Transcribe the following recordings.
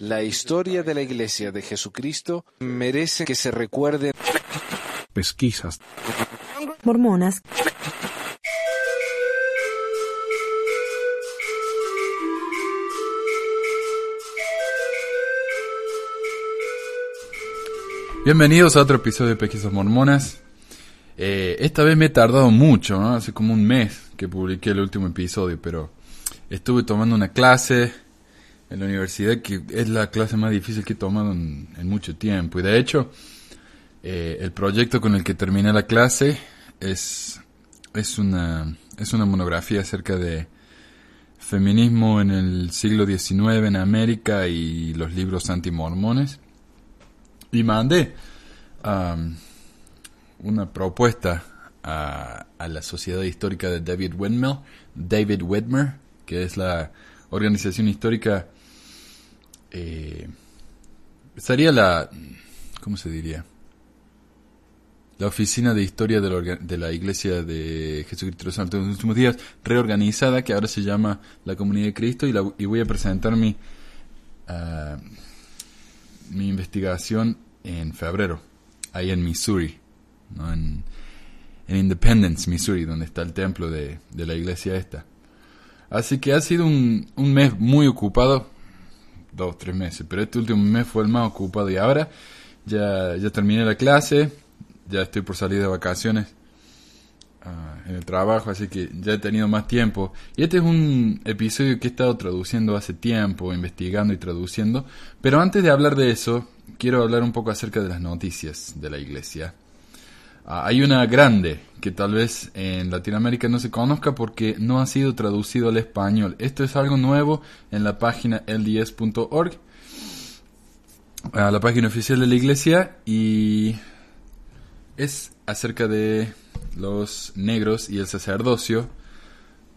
La historia de la Iglesia de Jesucristo merece que se recuerde. Pesquisas. Mormonas. Bienvenidos a otro episodio de Pesquisas Mormonas. Eh, esta vez me he tardado mucho, ¿no? Hace como un mes que publiqué el último episodio, pero estuve tomando una clase en la universidad que es la clase más difícil que he tomado en, mucho tiempo. Y de hecho, eh, el proyecto con el que terminé la clase es, es, una, es una monografía acerca de feminismo en el siglo XIX en América y los libros antimormones. Y mandé um, una propuesta a, a, la Sociedad Histórica de David Whitmer, David Whitmer, que es la organización histórica, eh, sería la, ¿cómo se diría? La Oficina de Historia de la, de la Iglesia de Jesucristo de los Santos en los últimos días, reorganizada, que ahora se llama la Comunidad de Cristo, y, la, y voy a presentar mi, uh, mi investigación en febrero, ahí en Missouri, ¿no? en, en, Independence, Missouri, donde está el templo de, de la iglesia esta. Así que ha sido un, un, mes muy ocupado, dos, tres meses, pero este último mes fue el más ocupado y ahora ya, ya terminé la clase, ya estoy por salir de vacaciones uh, en el trabajo, así que ya he tenido más tiempo. Y este es un episodio que he estado traduciendo hace tiempo, investigando y traduciendo, pero antes de hablar de eso, quiero hablar un poco acerca de las noticias de la iglesia. Uh, hay una grande que tal vez en Latinoamérica no se conozca porque no ha sido traducido al español. Esto es algo nuevo en la página lds.org, la página oficial de la iglesia, y es acerca de los negros y el sacerdocio.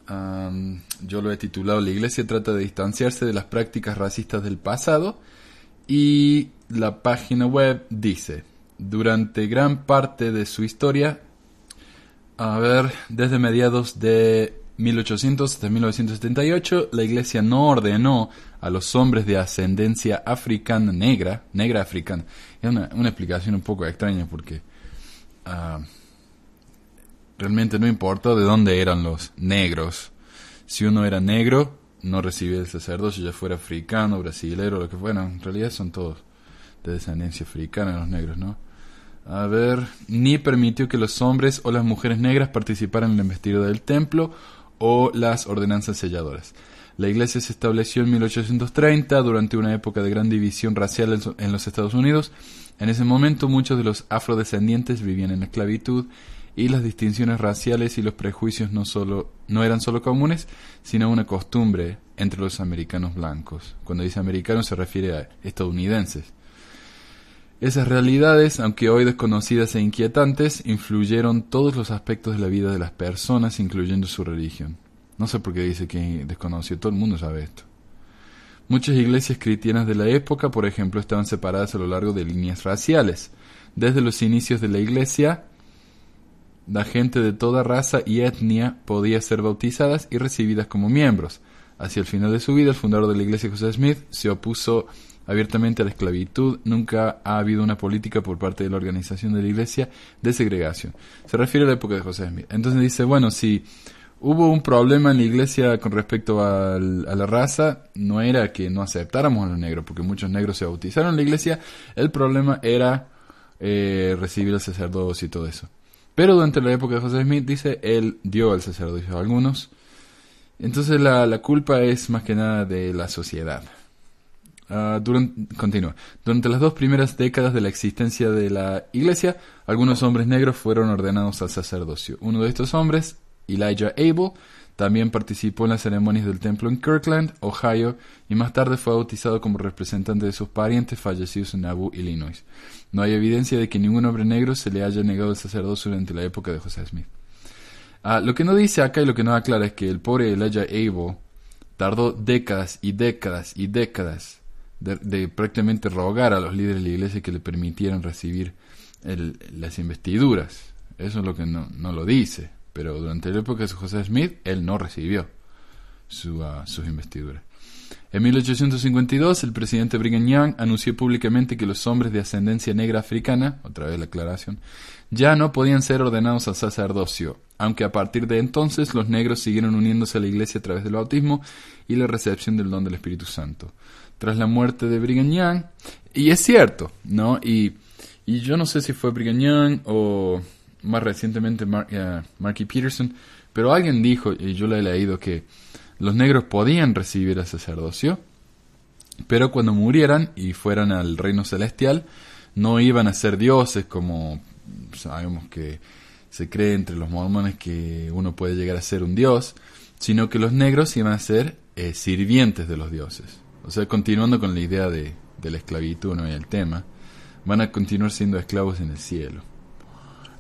Yo lo he titulado La iglesia trata de distanciarse de las prácticas racistas del pasado y la página web dice, durante gran parte de su historia, a ver, desde mediados de 1800 hasta 1978, la iglesia no ordenó a los hombres de ascendencia africana negra, negra africana. Es una, una explicación un poco extraña porque uh, realmente no importa de dónde eran los negros. Si uno era negro, no recibía el sacerdocio, ya fuera africano, brasilero, lo que fuera. En realidad son todos de descendencia africana los negros, ¿no? A ver, ni permitió que los hombres o las mujeres negras participaran en la investidura del templo o las ordenanzas selladoras. La iglesia se estableció en 1830 durante una época de gran división racial en los Estados Unidos. En ese momento muchos de los afrodescendientes vivían en la esclavitud y las distinciones raciales y los prejuicios no, solo, no eran solo comunes, sino una costumbre entre los americanos blancos. Cuando dice americanos se refiere a estadounidenses. Esas realidades, aunque hoy desconocidas e inquietantes, influyeron todos los aspectos de la vida de las personas, incluyendo su religión. No sé por qué dice que desconoció, todo el mundo sabe esto. Muchas iglesias cristianas de la época, por ejemplo, estaban separadas a lo largo de líneas raciales. Desde los inicios de la iglesia, la gente de toda raza y etnia podía ser bautizadas y recibidas como miembros. Hacia el final de su vida, el fundador de la iglesia, José Smith, se opuso abiertamente a la esclavitud. Nunca ha habido una política por parte de la organización de la iglesia de segregación. Se refiere a la época de José Smith. Entonces dice, bueno, si hubo un problema en la iglesia con respecto a la raza, no era que no aceptáramos a los negros, porque muchos negros se bautizaron en la iglesia, el problema era eh, recibir el sacerdocio y todo eso. Pero durante la época de José Smith, dice, él dio el sacerdocio a algunos. Entonces la, la culpa es más que nada de la sociedad. Uh, durante, continúa. Durante las dos primeras décadas de la existencia de la iglesia, algunos hombres negros fueron ordenados al sacerdocio. Uno de estos hombres, Elijah Abel, también participó en las ceremonias del templo en Kirkland, Ohio, y más tarde fue bautizado como representante de sus parientes fallecidos en Nauvoo, Illinois. No hay evidencia de que ningún hombre negro se le haya negado el sacerdocio durante la época de José Smith. Ah, lo que no dice acá y lo que no aclara es que el pobre Elijah Abel tardó décadas y décadas y décadas de, de, prácticamente rogar a los líderes de la iglesia que le permitieran recibir el, las investiduras. Eso es lo que no, no lo dice pero durante la época de José Smith, él no recibió su, uh, sus investiduras. En 1852, el presidente Brigham Young anunció públicamente que los hombres de ascendencia negra africana, otra vez la aclaración, ya no podían ser ordenados al sacerdocio, aunque a partir de entonces los negros siguieron uniéndose a la iglesia a través del bautismo y la recepción del don del Espíritu Santo. Tras la muerte de Brigham Young, y es cierto, ¿no? Y, y yo no sé si fue Brigham Young o más recientemente eh, Marky Peterson, pero alguien dijo, y yo lo he leído, que los negros podían recibir el sacerdocio, pero cuando murieran y fueran al reino celestial, no iban a ser dioses como sabemos que se cree entre los mormones que uno puede llegar a ser un dios, sino que los negros iban a ser eh, sirvientes de los dioses. O sea, continuando con la idea de, la esclavitud ¿no? y el tema, van a continuar siendo esclavos en el cielo.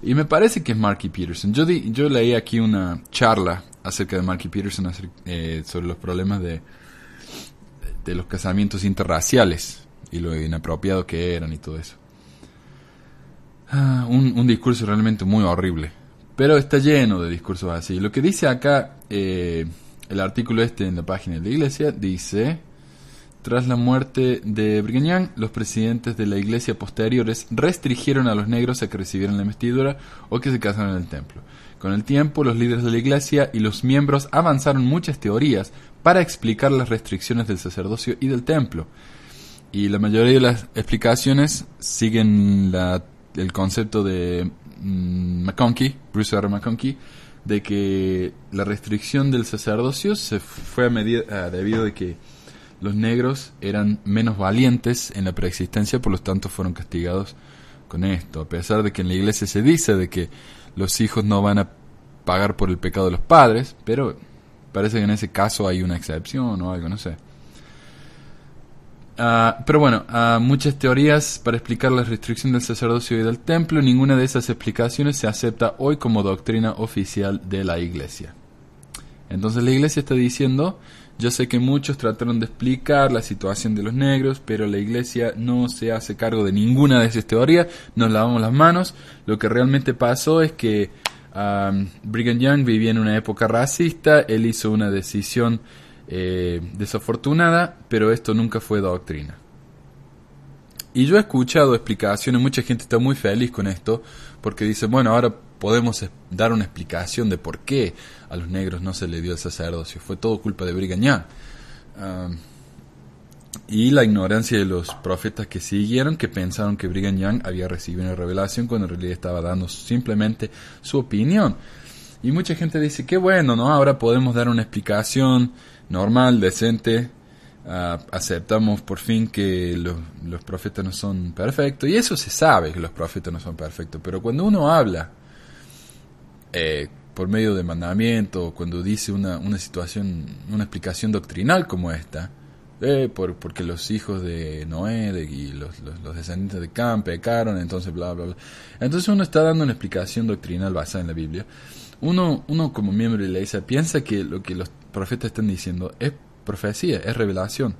Y me parece que es Marky Peterson. Yo, yo leí aquí una charla acerca de Marky Peterson eh, sobre los problemas de, de los casamientos interraciales y lo inapropiado que eran y todo eso. Ah, un, discurso realmente muy horrible. Pero está lleno de discursos así. Lo que dice acá eh, el artículo este en la página de la iglesia dice, tras la muerte de Brigham los presidentes de la iglesia posteriores restringieron a los negros a que recibieran la investidura o que se casaran en el templo. Con el tiempo, los líderes de la iglesia y los miembros avanzaron muchas teorías para explicar las restricciones del sacerdocio y del templo. Y la mayoría de las explicaciones siguen el concepto de mm, McConkie, Bruce R. McConkie, de que la restricción del sacerdocio se fue a medida, debido a que los negros eran menos valientes en la preexistencia, por lo tanto fueron castigados con esto, a pesar de que en la iglesia se dice de que los hijos no van a pagar por el pecado de los padres, pero parece que en ese caso hay una excepción o algo, no sé. Ah, pero bueno, uh, muchas teorías para explicar la restricción del sacerdocio y del templo, ninguna de esas explicaciones se acepta hoy como doctrina oficial de la iglesia. Entonces la iglesia está diciendo yo sé que muchos trataron de explicar la situación de los negros, pero la iglesia no se hace cargo de ninguna de esas teorías, nos lavamos las manos. Lo que realmente pasó es que um, Brigham Young vivía en una época racista, él hizo una decisión eh, desafortunada, pero esto nunca fue doctrina. Y yo he escuchado explicaciones, mucha gente está muy feliz con esto, porque dice, bueno, ahora podemos dar una explicación de por qué a los negros no se le dio el sacerdocio. Fue todo culpa de Brigañán. y la ignorancia de los profetas que siguieron, que pensaron que Brigham Young había recibido una revelación cuando en realidad estaba dando simplemente su opinión. Y mucha gente dice, qué bueno, ¿no? Ahora podemos dar una explicación normal, decente. aceptamos por fin que los, los profetas no son perfectos. Y eso se sabe que los profetas no son perfectos. Pero cuando uno habla eh, por medio de mandamiento, cuando dice una, una situación, una explicación doctrinal como esta, eh, por, porque los hijos de Noé y los, los, descendientes de Cam pecaron, entonces bla, bla, bla. Entonces uno está dando una explicación doctrinal basada en la Biblia. Uno, uno como miembro de la iglesia piensa que lo que los profetas están diciendo es profecía, es revelación.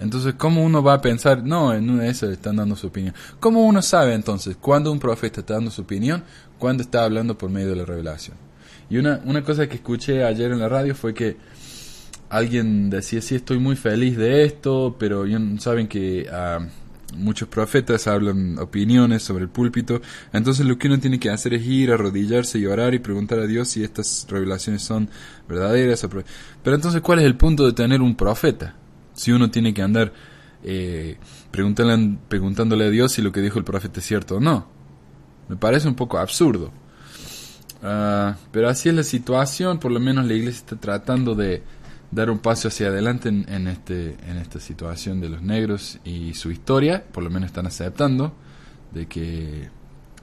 Entonces, ¿cómo uno va a pensar, no, en una de esas están dando su opinión? ¿Cómo uno sabe entonces cuando un profeta está dando su opinión, cuando está hablando por medio de la revelación? Y una, una cosa que escuché ayer en la radio fue que alguien decía, sí, estoy muy feliz de esto, pero saben que ah, muchos profetas hablan opiniones sobre el púlpito, entonces lo que uno tiene que hacer es ir, arrodillarse y orar y preguntar a Dios si estas revelaciones son verdaderas. Pero entonces, ¿cuál es el punto de tener un profeta? Si uno tiene que andar eh, preguntándole a Dios si lo que dijo el profeta es cierto o no. Me parece un poco absurdo. Ah, pero así es la situación, por lo menos la iglesia está tratando de dar un paso hacia adelante en, este, en esta situación de los negros y su historia, por lo menos están aceptando de que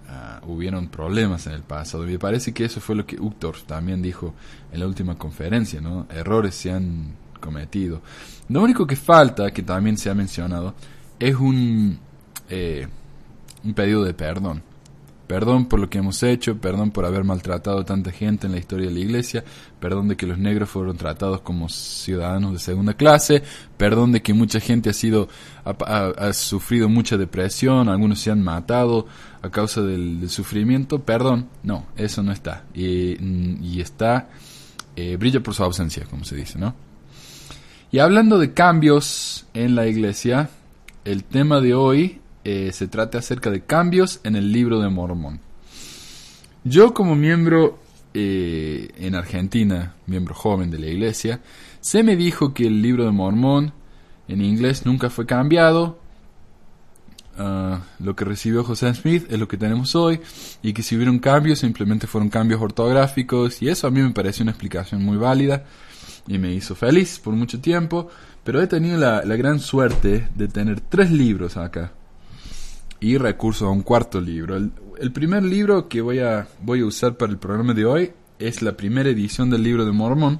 uh, hubieron problemas en el pasado. Y me parece que eso fue lo que Uctor también dijo en la última conferencia, ¿no? Errores se han cometido. Lo único que falta, que también se ha mencionado, es un, eh, un pedido de perdón. Perdón por lo que hemos hecho, perdón por haber maltratado a tanta gente en la historia de la iglesia, perdón de que los negros fueron tratados como ciudadanos de segunda clase, perdón de que mucha gente ha sido ha, sufrido mucha depresión, algunos se han matado a causa del, sufrimiento, perdón, no, eso no está. Y, y está, eh, brilla por su ausencia, como se dice, ¿no? Y hablando de cambios en la iglesia, el tema de hoy eh, se trata acerca de cambios en el libro de Mormón. Yo como miembro eh, en Argentina, miembro joven de la iglesia, se me dijo que el libro de Mormón en inglés nunca fue cambiado. Ah, lo que recibió José Smith es lo que tenemos hoy y que si hubieron cambios simplemente fueron cambios ortográficos y eso a mí me pareció una explicación muy válida y me hizo feliz por mucho tiempo, pero he tenido la, la gran suerte de tener tres libros acá y recursos a un cuarto libro. El, primer libro que voy a, voy a usar para el programa de hoy es la primera edición del libro de Mormón,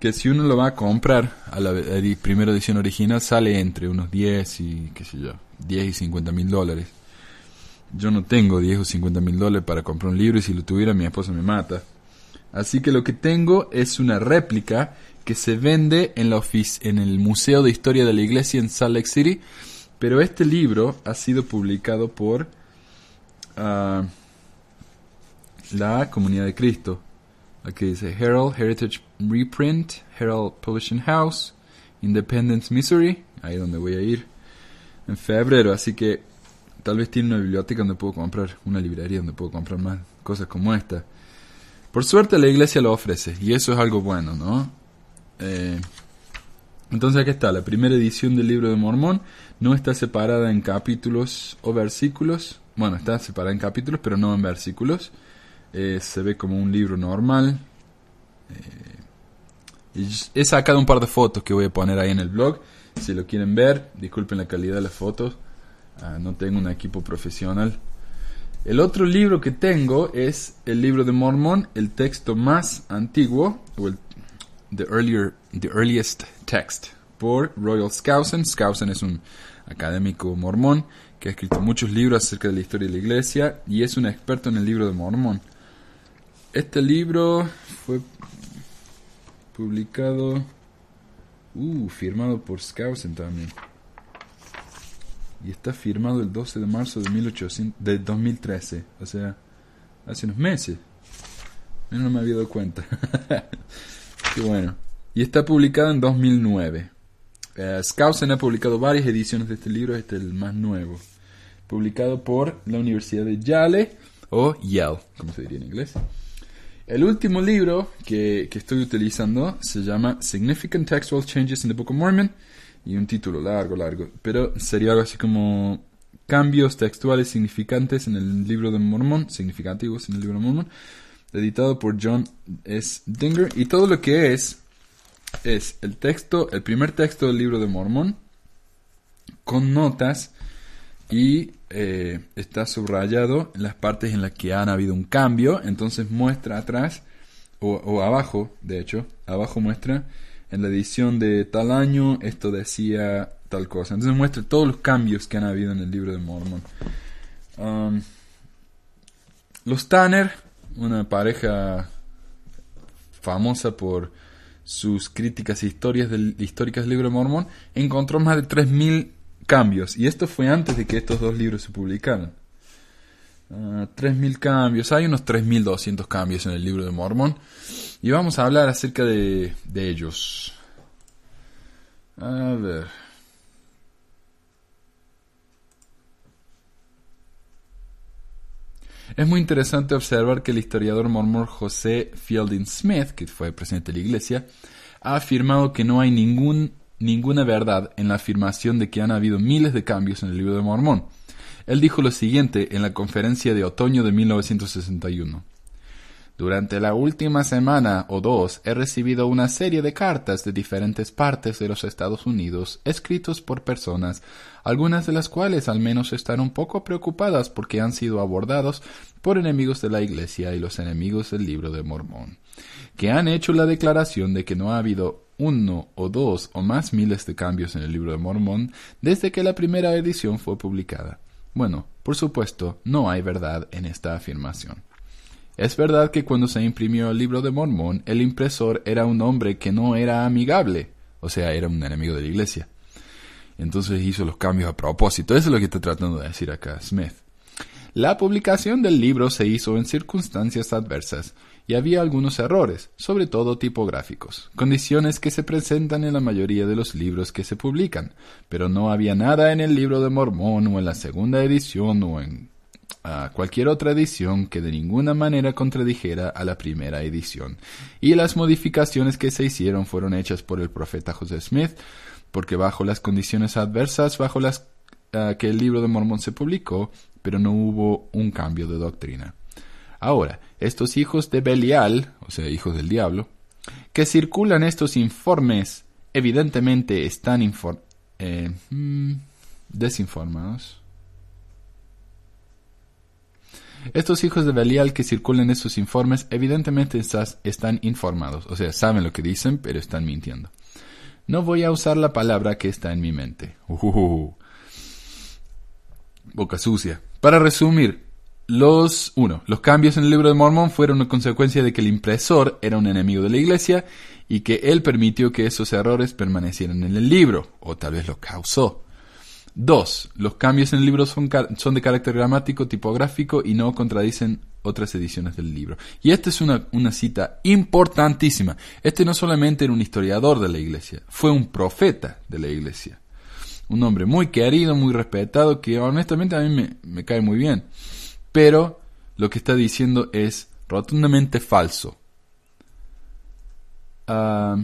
que si uno lo va a comprar a la, la primera edición original sale entre unos 10 y, qué sé yo, 10 y 50 mil dólares. Yo no tengo 10 o 50 mil dólares para comprar un libro y si lo tuviera mi esposa me mata. Así que lo que tengo es una réplica que se vende en, la en el Museo de Historia de la Iglesia en Salt Lake City. Pero este libro ha sido publicado por uh, la Comunidad de Cristo. Aquí dice Herald Heritage Reprint, Herald Publishing House, Independence, Missouri. Ahí es donde voy a ir en febrero. Así que tal vez tiene una biblioteca donde puedo comprar, una librería donde puedo comprar más cosas como esta. Por suerte la iglesia lo ofrece y eso es algo bueno, ¿no? Eh, entonces aquí está, la primera edición del libro de Mormón no está separada en capítulos o versículos. Bueno, está separada en capítulos, pero no en versículos. Eh, se ve como un libro normal. Eh, he sacado un par de fotos que voy a poner ahí en el blog. Si lo quieren ver, disculpen la calidad de las fotos. Ah, no tengo un equipo profesional. El otro libro que tengo es el libro de Mormón, el texto más antiguo, el the, earlier, the Earliest Text, por Royal Skousen. Skousen es un académico mormón que ha escrito muchos libros acerca de la historia de la iglesia y es un experto en el libro de Mormón. Este libro fue publicado, uh, firmado por Skousen también y está firmado el 12 de marzo de, 1800, de 2013, o sea, hace unos meses. No me había dado cuenta. Qué bueno. Y está publicado en 2009. Uh, Skousen ha publicado varias ediciones de este libro, este es el más nuevo. Publicado por la Universidad de Yale, o Yale, como se diría en inglés. El último libro que, que estoy utilizando se llama Significant Textual Changes in the Book of Mormon y un título largo, largo. Pero sería algo así como cambios textuales significantes en el libro de Mormón, significativos en el libro de Mormón, editado por John S. Dinger. Y todo lo que es, es el texto, el primer texto del libro de Mormón, con notas y eh, está subrayado en las partes en las que han habido un cambio. Entonces muestra atrás, o, abajo, de hecho, abajo muestra en la edición de tal año esto decía tal cosa. Entonces muestra todos los cambios que han habido en el libro de Mormon. Um, los Tanner, una pareja famosa por sus críticas e historias del, históricas del libro de Mormón, encontró más de 3.000 cambios. Y esto fue antes de que estos dos libros se publicaran. 3.000 ah, cambios, hay unos 3.200 cambios en el libro de Mormón y vamos a hablar acerca de, de ellos. A ver. Es muy interesante observar que el historiador mormón José Fielding Smith, que fue presidente de la iglesia, ha afirmado que no hay ninguna verdad en la afirmación de que han habido miles de cambios en el libro de Mormón. Él dijo lo siguiente en la conferencia de otoño de 1961. Durante la última semana o dos he recibido una serie de cartas de diferentes partes de los Estados Unidos, escritos por personas, algunas de las cuales al menos están un poco preocupadas porque han sido abordados por enemigos de la Iglesia y los enemigos del libro de Mormón, que han hecho la declaración de que no ha habido uno o dos o más miles de cambios en el libro de Mormón desde que la primera edición fue publicada. Bueno, por supuesto, no hay verdad en esta afirmación. Es verdad que cuando se imprimió el libro de Mormón, el impresor era un hombre que no era amigable, o sea, era un enemigo de la iglesia. Entonces hizo los cambios a propósito. Eso es lo que está tratando de decir acá Smith. La publicación del libro se hizo en circunstancias adversas, y había algunos errores, sobre todo tipográficos, condiciones que se presentan en la mayoría de los libros que se publican, pero no había nada en el libro de Mormón o en la segunda edición o en ah, cualquier otra edición que de ninguna manera contradijera a la primera edición. Y las modificaciones que se hicieron fueron hechas por el profeta José Smith, porque bajo las condiciones adversas bajo las ah, que el libro de Mormón se publicó, pero no hubo un cambio de doctrina. Ahora, estos hijos de Belial, o sea, hijos del diablo, que circulan estos informes, evidentemente están eh, mm, desinformados. Estos hijos de Belial que circulan estos informes, evidentemente están informados, o sea, saben lo que dicen, pero están mintiendo. No voy a usar la palabra que está en mi mente. Boca sucia. Para resumir, los, uno, los cambios en el libro de Mormón fueron una consecuencia de que el impresor era un enemigo de la iglesia y que él permitió que esos errores permanecieran en el libro, o tal vez los causó. Dos, los cambios en el libro son, de carácter gramático, tipográfico y no contradicen otras ediciones del libro. Y esta es una, cita importantísima. Este no solamente era un historiador de la iglesia, fue un profeta de la iglesia. Un hombre muy querido, muy respetado, que honestamente a mí me, me cae muy bien pero lo que está diciendo es rotundamente falso. Ah,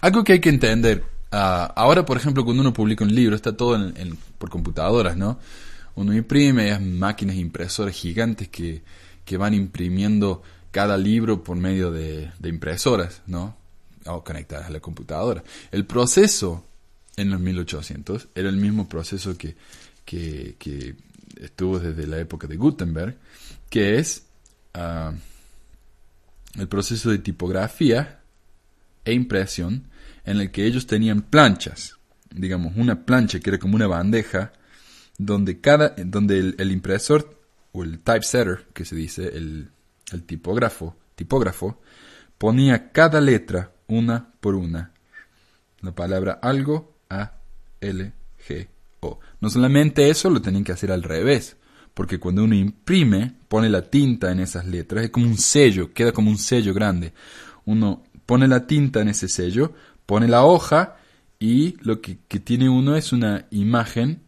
algo que hay que entender. Ah, ahora, por ejemplo, cuando uno publica un libro, está todo por computadoras, ¿no? Uno imprime, hay máquinas impresoras gigantes que, van imprimiendo cada libro por medio de, impresoras, ¿no? O conectadas a la computadora. El proceso en los 1800 era el mismo proceso que, que estuvo desde la época de Gutenberg, que es ah, el proceso de tipografía e impresión en el que ellos tenían planchas, digamos una plancha que era como una bandeja donde cada donde el, impresor o el typesetter que se dice el, el tipógrafo tipógrafo ponía cada letra una por una la palabra algo a l g no solamente eso, lo tienen que hacer al revés, porque cuando uno imprime, pone la tinta en esas letras, es como un sello, queda como un sello grande. Uno pone la tinta en ese sello, pone la hoja y lo que, tiene uno es una imagen,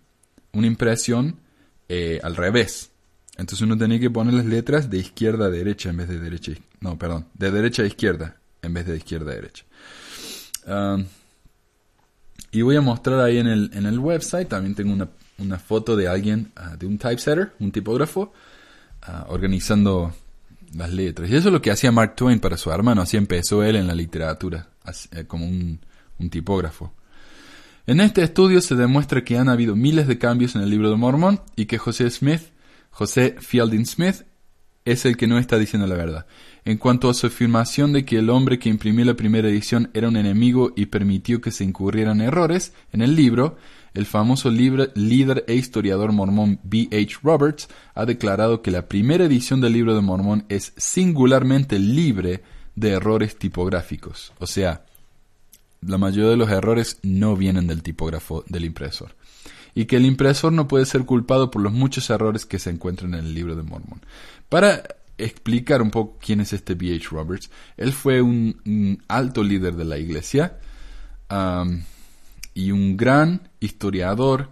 una impresión eh, al revés. Entonces uno tiene que poner las letras de izquierda a derecha en vez de derecha, no, perdón, de derecha a izquierda en vez de izquierda a derecha. Y voy a mostrar ahí en el, en el website, también tengo una, una foto de alguien, ah, de un typesetter, un tipógrafo, ah, organizando las letras. Y eso es lo que hacía Mark Twain para su hermano, así empezó él en la literatura, eh, como un, un tipógrafo. En este estudio se demuestra que han habido miles de cambios en el libro de Mormón y que José Smith, José Fielding Smith, es el que no está diciendo la verdad. En cuanto a su afirmación de que el hombre que imprimió la primera edición era un enemigo y permitió que se incurrieran errores en el libro, el famoso líder e historiador mormón B. H. Roberts ha declarado que la primera edición del libro de Mormón es singularmente libre de errores tipográficos. O sea, la mayoría de los errores no vienen del tipógrafo del impresor. Y que el impresor no puede ser culpado por los muchos errores que se encuentran en el libro de Mormón. Para explicar un poco quién es este B.H. Roberts. Él fue un, alto líder de la iglesia y un gran historiador.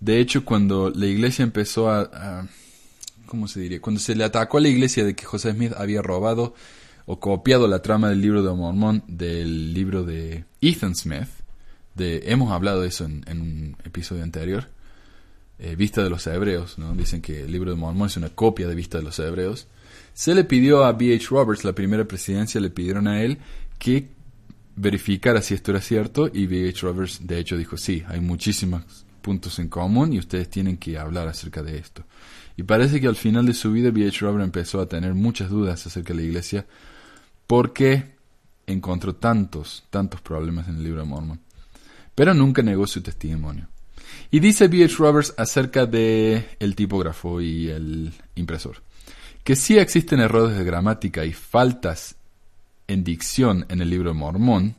De hecho, cuando la iglesia empezó a, ¿Cómo se diría? Cuando se le atacó a la iglesia de que José Smith había robado o copiado la trama del libro de Mormón del libro de Ethan Smith. De, hemos hablado de eso en, un episodio anterior. Eh, Vista de los Hebreos, ¿no? Dicen que el libro de Mormón es una copia de Vista de los Hebreos. Se le pidió a B.H. Roberts, la primera presidencia, le pidieron a él que verificara si esto era cierto y B.H. Roberts de hecho dijo sí, hay muchísimos puntos en común y ustedes tienen que hablar acerca de esto. Y parece que al final de su vida B.H. Roberts empezó a tener muchas dudas acerca de la iglesia porque encontró tantos, tantos problemas en el libro de Mormon. Pero nunca negó su testimonio. Y dice B.H. Roberts acerca de el tipógrafo y el impresor que sí existen errores de gramática y faltas en dicción en el libro Mormón,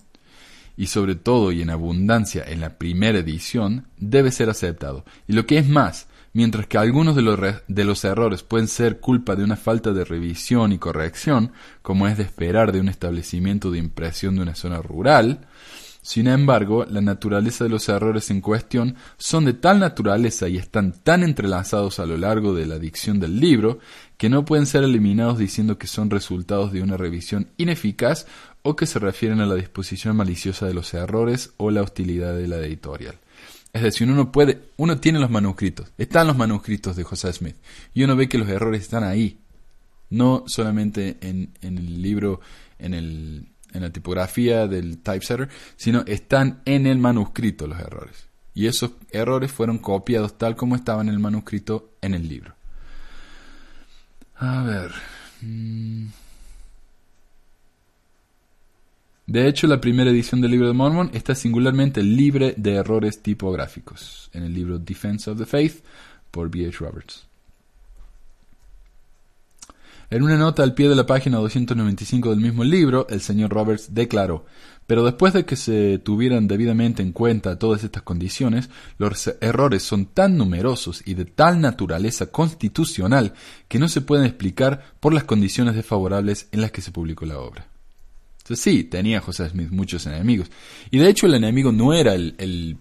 y sobre todo y en abundancia en la primera edición, debe ser aceptado. Y lo que es más, Mientras que algunos de los errores pueden ser culpa de una falta de revisión y corrección, como es de esperar de un establecimiento de impresión de una zona rural, sin embargo, la naturaleza de los errores en cuestión son de tal naturaleza y están tan entrelazados a lo largo de la dicción del libro que no pueden ser eliminados diciendo que son resultados de una revisión ineficaz o que se refieren a la disposición maliciosa de los errores o la hostilidad de la editorial. Es decir, uno puede, uno tiene los manuscritos, están los manuscritos de José Smith y uno ve que los errores están ahí, no solamente en, en el libro, en, el, en la tipografía del typesetter, sino están en el manuscrito los errores. Y esos errores fueron copiados tal como estaban en el manuscrito en el libro. A ver. mm. De hecho, la primera edición del libro de Mormon está singularmente libre de errores tipográficos, en el libro Defense of the Faith por B.H. Roberts. En una nota al pie de la página 295 del mismo libro, el señor Roberts declaró, pero después de que se tuvieran debidamente en cuenta todas estas condiciones, los errores son tan numerosos y de tal naturaleza constitucional que no se pueden explicar por las condiciones desfavorables en las que se publicó la obra. Entonces sí, tenía José Smith muchos enemigos. Y de hecho el enemigo no era el, el,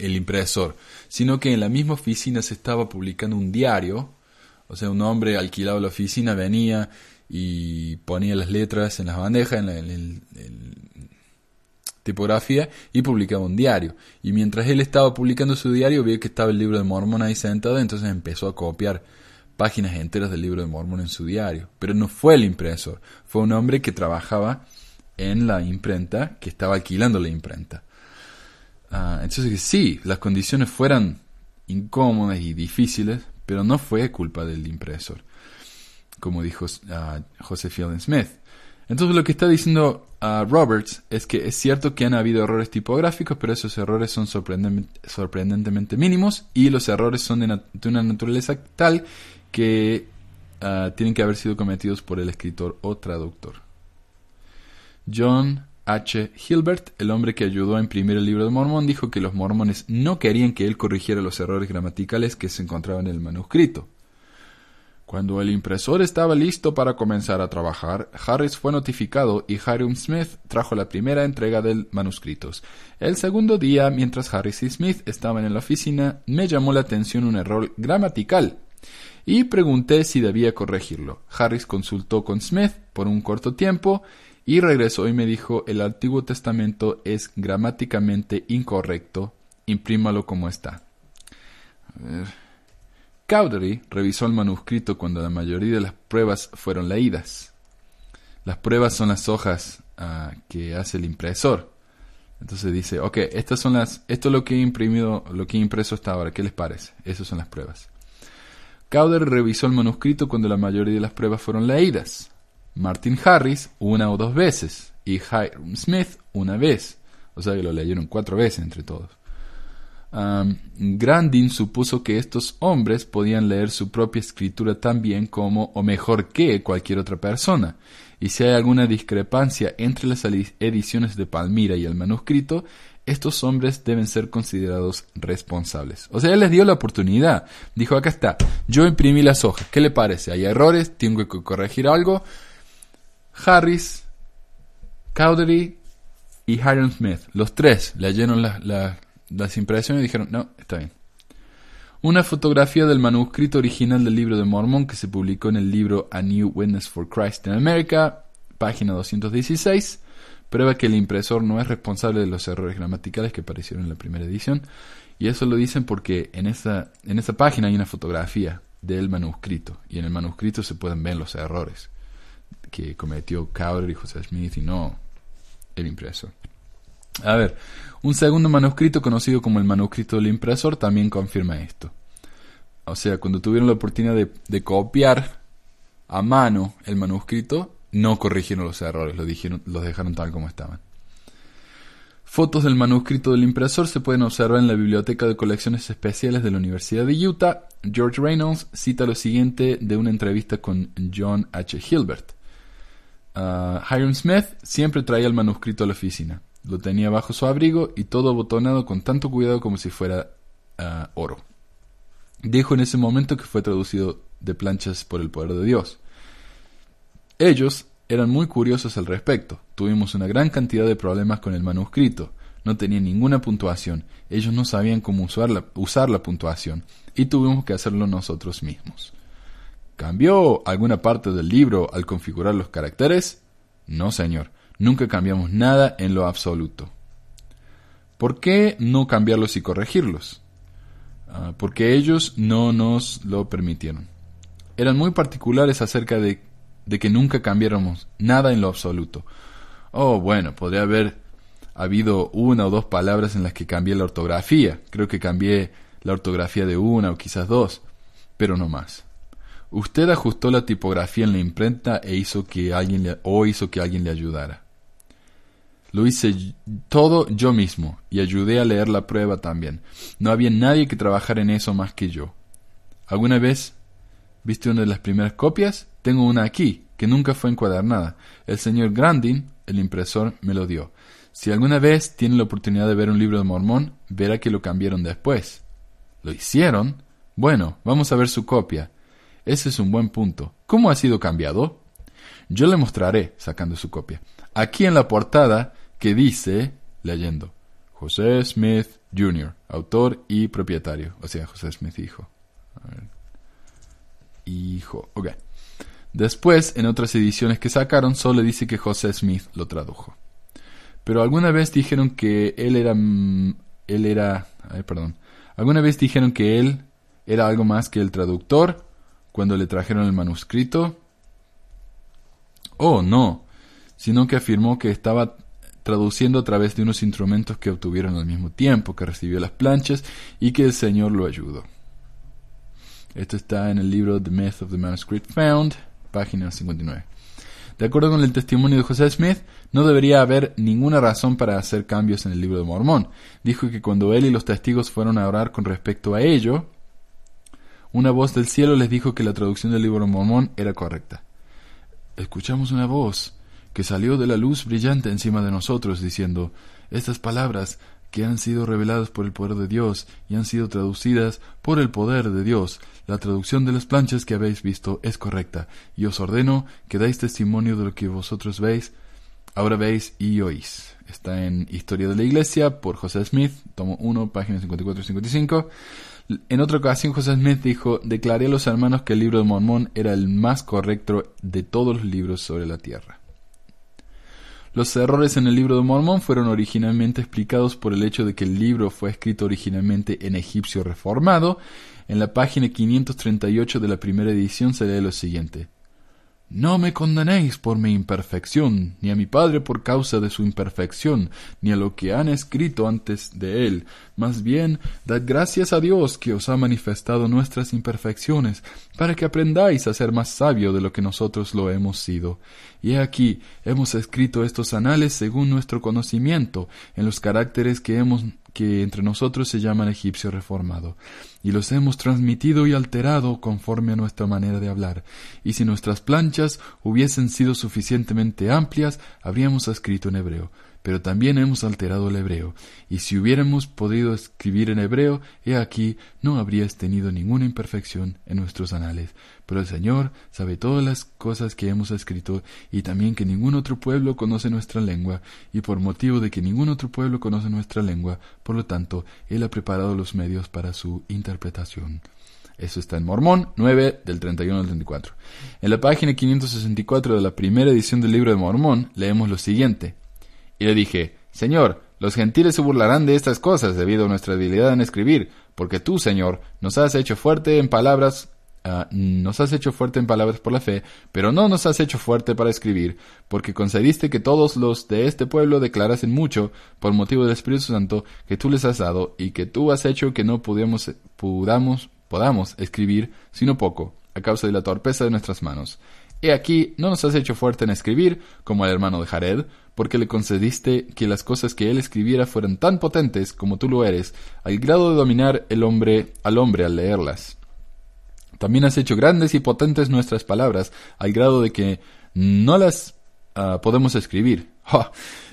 el impresor, sino que en la misma oficina se estaba publicando un diario, o sea, un hombre alquilado la oficina venía y ponía las letras en las bandejas, en la tipografía, y publicaba un diario. Y mientras él estaba publicando su diario, vio que estaba el libro de Mormon ahí sentado, entonces empezó a copiar páginas enteras del libro de Mormon en su diario. Pero no fue el impresor, fue un hombre que trabajaba en la imprenta, que estaba alquilando la imprenta. Ah, entonces sí, las condiciones fueran incómodas y difíciles, pero no fue culpa del impresor, como dijo ah, Joseph Fielding Smith. Entonces lo que está diciendo ah, Roberts es que es cierto que han habido errores tipográficos, pero esos errores son sorprenden- sorprendentemente mínimos y los errores son de, de una naturaleza tal que ah, tienen que haber sido cometidos por el escritor o traductor. John H. Hilbert, el hombre que ayudó a imprimir el libro de Mormón, dijo que los mormones no querían que él corrigiera los errores gramaticales que se encontraban en el manuscrito. Cuando el impresor estaba listo para comenzar a trabajar, Harris fue notificado y Hiram Smith trajo la primera entrega del manuscrito. El segundo día, mientras Harris y Smith estaban en la oficina, me llamó la atención un error gramatical y pregunté si debía corregirlo. Harris consultó con Smith por un corto tiempo y regresó y me dijo el Antiguo Testamento es gramáticamente incorrecto, imprímalo como está. A. Cowdery revisó el manuscrito cuando la mayoría de las pruebas fueron leídas. Las pruebas son las hojas ah, que hace el impresor. Entonces dice, ok, estas son las, esto es lo que he imprimido, lo que he impreso hasta ahora, ¿qué les parece? Esas son las pruebas. Cowdery revisó el manuscrito cuando la mayoría de las pruebas fueron leídas. Martin Harris una o dos veces y Hiram Smith una vez. O sea que lo leyeron cuatro veces entre todos. Um, Grandin supuso que estos hombres podían leer su propia escritura tan bien como o mejor que cualquier otra persona. Y si hay alguna discrepancia entre las ediciones de Palmira y el manuscrito, estos hombres deben ser considerados responsables. O sea, él les dio la oportunidad. Dijo, acá está, yo imprimí las hojas. ¿Qué le parece? ¿Hay errores? ¿Tengo que corregir algo? Harris, Cowdery y Hiram Smith, los tres leyeron la, la, las impresiones y dijeron, no, está bien. Una fotografía del manuscrito original del libro de Mormón que se publicó en el libro A New Witness for Christ in America, página 216, prueba que el impresor no es responsable de los errores gramaticales que aparecieron en la primera edición. Y eso lo dicen porque en esa, en esa página hay una fotografía del manuscrito. Y en el manuscrito se pueden ver los errores que cometió Cowdery y José Smith y no el impresor. A ver, un segundo manuscrito conocido como el manuscrito del impresor también confirma esto. O sea, cuando tuvieron la oportunidad de, copiar a mano el manuscrito, no corrigieron los errores, lo dijeron, los dejaron tal como estaban. Fotos del manuscrito del impresor se pueden observar en la Biblioteca de Colecciones Especiales de la Universidad de Utah. George Reynolds cita lo siguiente de una entrevista con John H. Hilbert. Uh, Hiram Smith siempre traía el manuscrito a la oficina. Lo tenía bajo su abrigo y todo abotonado con tanto cuidado como si fuera uh, oro. dijo en ese momento que fue traducido de planchas por el poder de Dios. Ellos eran muy curiosos al respecto. Tuvimos una gran cantidad de problemas con el manuscrito. No tenía ninguna puntuación. Ellos no sabían cómo usar la puntuación. Y tuvimos que hacerlo nosotros mismos. ¿Cambió alguna parte del libro al configurar los caracteres? No, señor. Nunca cambiamos nada en lo absoluto. ¿Por qué no cambiarlos y corregirlos? Ah, porque ellos no nos lo permitieron. Eran muy particulares acerca de, de que nunca cambiáramos nada en lo absoluto. Oh, bueno, podría haber habido una o dos palabras en las que cambié la ortografía. Creo que cambié la ortografía de una o quizás dos, pero no más. Usted ajustó la tipografía en la imprenta e hizo que alguien le, o hizo que alguien le ayudara. Lo hice todo yo mismo y ayudé a leer la prueba también. No había nadie que trabajara en eso más que yo. ¿Alguna vez viste una de las primeras copias? Tengo una aquí, que nunca fue encuadernada. El señor Grandin, el impresor, me lo dio. Si alguna vez tiene la oportunidad de ver un libro de Mormón, verá que lo cambiaron después. ¿Lo hicieron? Bueno, vamos a ver su copia. Ese es un buen punto. ¿Cómo ha sido cambiado? Yo le mostraré, sacando su copia. Aquí en la portada que dice, leyendo, José Smith Jr., autor y propietario. O sea, José Smith hijo. Hijo, ok. Después, en otras ediciones que sacaron, solo dice que José Smith lo tradujo. Pero alguna vez dijeron que él era... Mm, él era... Ay, perdón. Alguna vez dijeron que él era algo más que el traductor cuando le trajeron el manuscrito. Oh, no. Sino que afirmó que estaba traduciendo a través de unos instrumentos que obtuvieron al mismo tiempo, que recibió las planchas y que el Señor lo ayudó. Esto está en el libro The Myth of the Manuscript Found, página 59. De acuerdo con el testimonio de José Smith, no debería haber ninguna razón para hacer cambios en el libro de Mormón. Dijo que cuando él y los testigos fueron a orar con respecto a ello, una voz del cielo les dijo que la traducción del libro Mormón era correcta. Escuchamos una voz, que salió de la luz brillante encima de nosotros, diciendo, Estas palabras que han sido reveladas por el poder de Dios y han sido traducidas por el poder de Dios. La traducción de las planchas que habéis visto es correcta, y os ordeno que dais testimonio de lo que vosotros veis, ahora veis y oís. Está en Historia de la Iglesia por José Smith, tomo 1, páginas 54 y 55. En otra ocasión José Smith dijo, declaré a los hermanos que el libro de Mormón era el más correcto de todos los libros sobre la tierra. Los errores en el libro de Mormón fueron originalmente explicados por el hecho de que el libro fue escrito originalmente en egipcio reformado. En la página 538 de la primera edición se lee lo siguiente. No me condenéis por mi imperfección, ni a mi Padre por causa de su imperfección, ni a lo que han escrito antes de él. Más bien, dad gracias a Dios que os ha manifestado nuestras imperfecciones, para que aprendáis a ser más sabio de lo que nosotros lo hemos sido. Y he aquí, hemos escrito estos anales según nuestro conocimiento, en los caracteres que hemos que entre nosotros se llaman egipcio reformado, y los hemos transmitido y alterado conforme a nuestra manera de hablar, y si nuestras planchas hubiesen sido suficientemente amplias, habríamos escrito en hebreo, pero también hemos alterado el hebreo, y si hubiéramos podido escribir en hebreo, he aquí, no habrías tenido ninguna imperfección en nuestros anales. Pero el Señor sabe todas las cosas que hemos escrito, y también que ningún otro pueblo conoce nuestra lengua, y por motivo de que ningún otro pueblo conoce nuestra lengua, por lo tanto, Él ha preparado los medios para su interpretación. Eso está en Mormón 9 del 31 al 34. En la página 564 de la primera edición del libro de Mormón leemos lo siguiente. Y le dije, Señor, los gentiles se burlarán de estas cosas debido a nuestra debilidad en escribir, porque tú, Señor, nos has hecho fuerte en palabras, ah, nos has hecho fuerte en palabras por la fe, pero no nos has hecho fuerte para escribir, porque concediste que todos los de este pueblo declarasen mucho por motivo del Espíritu Santo que tú les has dado, y que tú has hecho que no pudiéramos, podamos escribir sino poco, a causa de la torpeza de nuestras manos. He aquí, no nos has hecho fuerte en escribir, como el hermano de Jared, porque le concediste que las cosas que él escribiera fueran tan potentes como tú lo eres, al grado de dominar el hombre al hombre al leerlas. También has hecho grandes y potentes nuestras palabras, al grado de que no las ah, podemos escribir.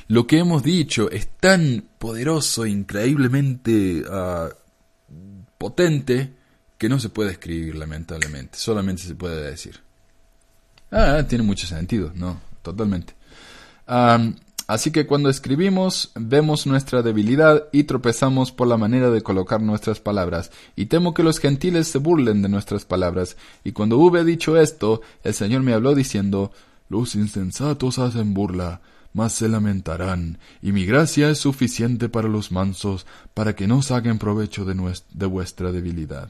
Lo que hemos dicho es tan poderoso, increíblemente ah, potente, que no se puede escribir, lamentablemente, solamente se puede decir. Ah, tiene mucho sentido, ¿no? Totalmente. así que cuando escribimos, vemos nuestra debilidad y tropezamos por la manera de colocar nuestras palabras, y temo que los gentiles se burlen de nuestras palabras. Y cuando hube dicho esto, el Señor me habló diciendo, Los insensatos hacen burla, mas se lamentarán, y mi gracia es suficiente para los mansos, para que no saquen provecho de, de vuestra debilidad.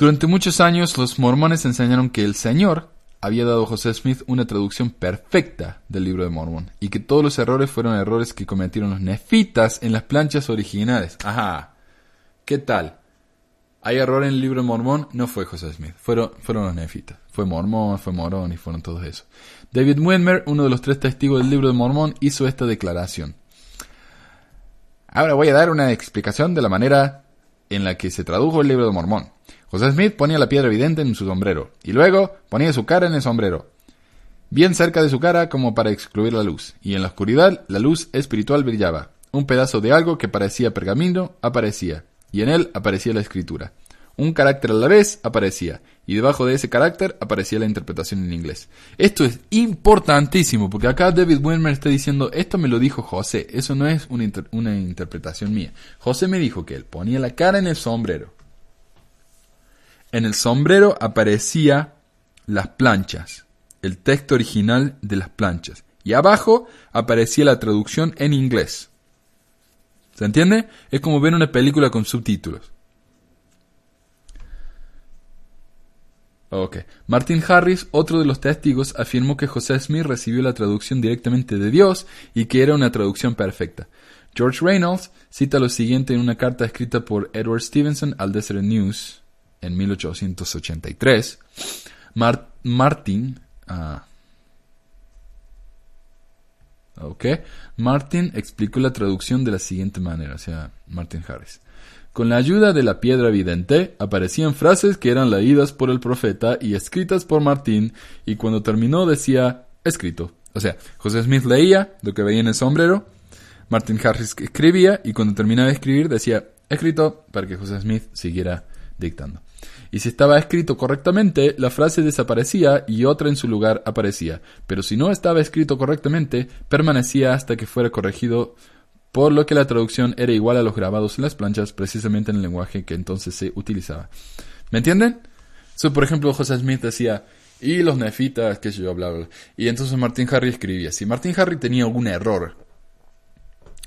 Durante muchos años los mormones enseñaron que el Señor había dado a José Smith una traducción perfecta del libro de Mormón y que todos los errores fueron errores que cometieron los nefitas en las planchas originales. Ajá. ¿Qué tal? ¿Hay error en el libro de Mormón? No fue José Smith, fueron, fueron los nefitas. Fue Mormón, fue Morón y fueron todos esos. David Wilmer, uno de los tres testigos del libro de Mormón, hizo esta declaración. Ahora voy a dar una explicación de la manera en la que se tradujo el libro de Mormón. José Smith ponía la piedra evidente en su sombrero, y luego ponía su cara en el sombrero, bien cerca de su cara como para excluir la luz, y en la oscuridad la luz espiritual brillaba. Un pedazo de algo que parecía pergamino aparecía, y en él aparecía la escritura. Un carácter a la vez aparecía, y debajo de ese carácter aparecía la interpretación en inglés. Esto es importantísimo, porque acá David Wilmer está diciendo, esto me lo dijo José, eso no es una interpretación mía. José me dijo que él ponía la cara en el sombrero, en el sombrero aparecía las planchas, el texto original de las planchas. Y abajo aparecía la traducción en inglés. ¿Se entiende? Es como ver una película con subtítulos. Ok. Martin Harris, otro de los testigos, afirmó que José Smith recibió la traducción directamente de Dios y que era una traducción perfecta. George Reynolds cita lo siguiente en una carta escrita por Edward Stevenson al Desert News en 1883, Martin, ah, Martin explicó la traducción de la siguiente manera, o sea, Martin Harris. Con la ayuda de la piedra evidente, aparecían frases que eran leídas por el profeta y escritas por Martín, y cuando terminó decía escrito. O sea, José Smith leía lo que veía en el sombrero, Martin Harris escribía, y cuando terminaba de escribir decía escrito para que José Smith siguiera dictando y si estaba escrito correctamente, la frase desaparecía y otra en su lugar aparecía, pero si no estaba escrito correctamente, permanecía hasta que fuera corregido, por lo que la traducción era igual a los grabados en las planchas, precisamente en el lenguaje que entonces se utilizaba. ¿Me entienden? So, por ejemplo, José Smith decía, y los nefitas, qué sé yo, bla, bla. Y entonces Martin Harry escribía, si Martin Harry tenía algún error,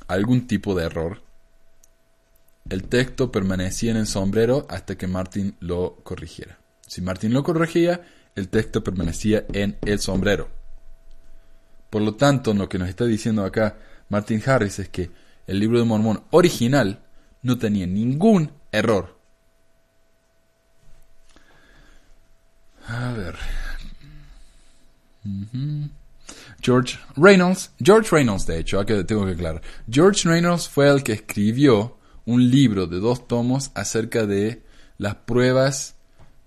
algún tipo de error, el texto permanecía en el sombrero hasta que Martin lo corrigiera. Si Martin lo corregía, el texto permanecía en el sombrero. Por lo tanto, lo que nos está diciendo acá Martin Harris es que el libro de Mormón original no tenía ningún error. A ver. George Reynolds, George Reynolds de hecho, tengo que aclarar. George Reynolds fue el que escribió un libro de dos tomos acerca de las pruebas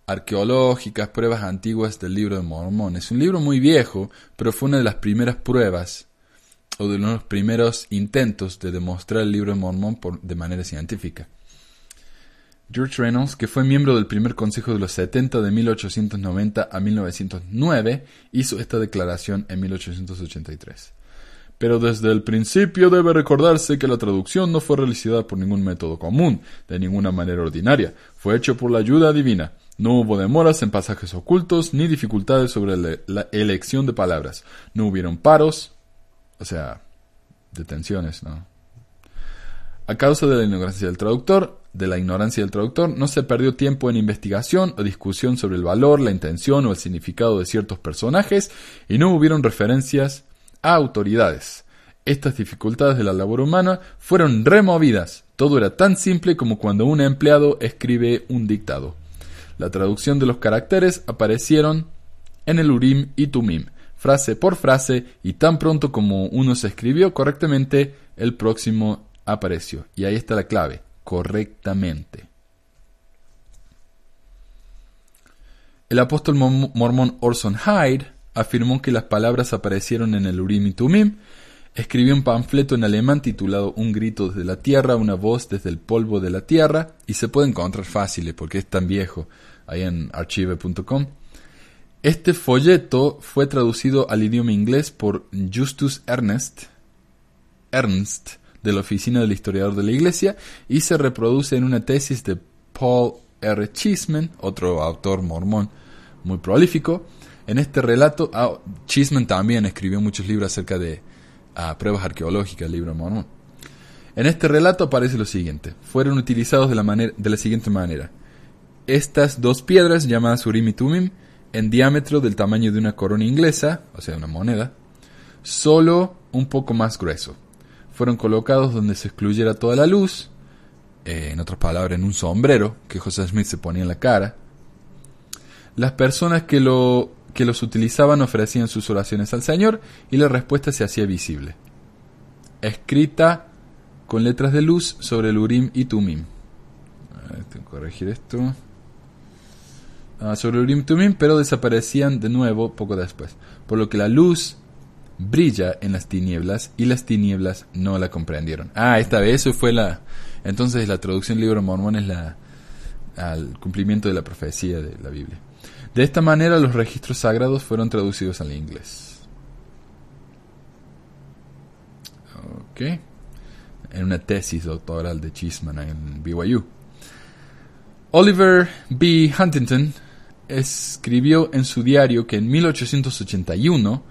arqueológicas, pruebas antiguas del libro de Mormón. Es un libro muy viejo, pero fue una de las primeras pruebas o de los primeros intentos de demostrar el libro de Mormón por, de manera científica. George Reynolds, que fue miembro del primer Consejo de los 70 de 1890 a 1909, hizo esta declaración en 1883 pero desde el principio debe recordarse que la traducción no fue realizada por ningún método común, de ninguna manera ordinaria, fue hecho por la ayuda divina. No hubo demoras en pasajes ocultos ni dificultades sobre la elección de palabras. No hubieron paros, o sea, detenciones, ¿no? A causa de la ignorancia del traductor, de la ignorancia del traductor, no se perdió tiempo en investigación o discusión sobre el valor, la intención o el significado de ciertos personajes y no hubieron referencias autoridades. Estas dificultades de la labor humana fueron removidas. Todo era tan simple como cuando un empleado escribe un dictado. La traducción de los caracteres aparecieron en el Urim y Tumim, frase por frase, y tan pronto como uno se escribió correctamente, el próximo apareció. Y ahí está la clave, correctamente. El apóstol mormón Orson Hyde afirmó que las palabras aparecieron en el Urim y Tumim Escribió un panfleto en alemán titulado Un grito desde la tierra, una voz desde el polvo de la tierra, y se puede encontrar fácil porque es tan viejo, ahí en archive.com. Este folleto fue traducido al idioma inglés por Justus Ernest, Ernst, de la Oficina del Historiador de la Iglesia, y se reproduce en una tesis de Paul R. Cheeseman, otro autor mormón muy prolífico. En este relato, ah, Cheeseman también escribió muchos libros acerca de ah, pruebas arqueológicas, el libro mormón. En este relato aparece lo siguiente: fueron utilizados de la, manera, de la siguiente manera. Estas dos piedras, llamadas Urim y Tumim, en diámetro del tamaño de una corona inglesa, o sea, una moneda, solo un poco más grueso. Fueron colocados donde se excluyera toda la luz, eh, en otras palabras, en un sombrero que José Smith se ponía en la cara. Las personas que, lo, que los utilizaban ofrecían sus oraciones al Señor y la respuesta se hacía visible. Escrita con letras de luz sobre el Urim y Tumim. tengo que corregir esto. Ah, sobre Urim Tumim, pero desaparecían de nuevo poco después. Por lo que la luz brilla en las tinieblas y las tinieblas no la comprendieron. Ah, esta vez eso fue la... Entonces la traducción del libro Mormón es la, al cumplimiento de la profecía de la Biblia. De esta manera los registros sagrados fueron traducidos al inglés. Ok. En una tesis doctoral de Chisman en BYU. Oliver B. Huntington escribió en su diario que en 1881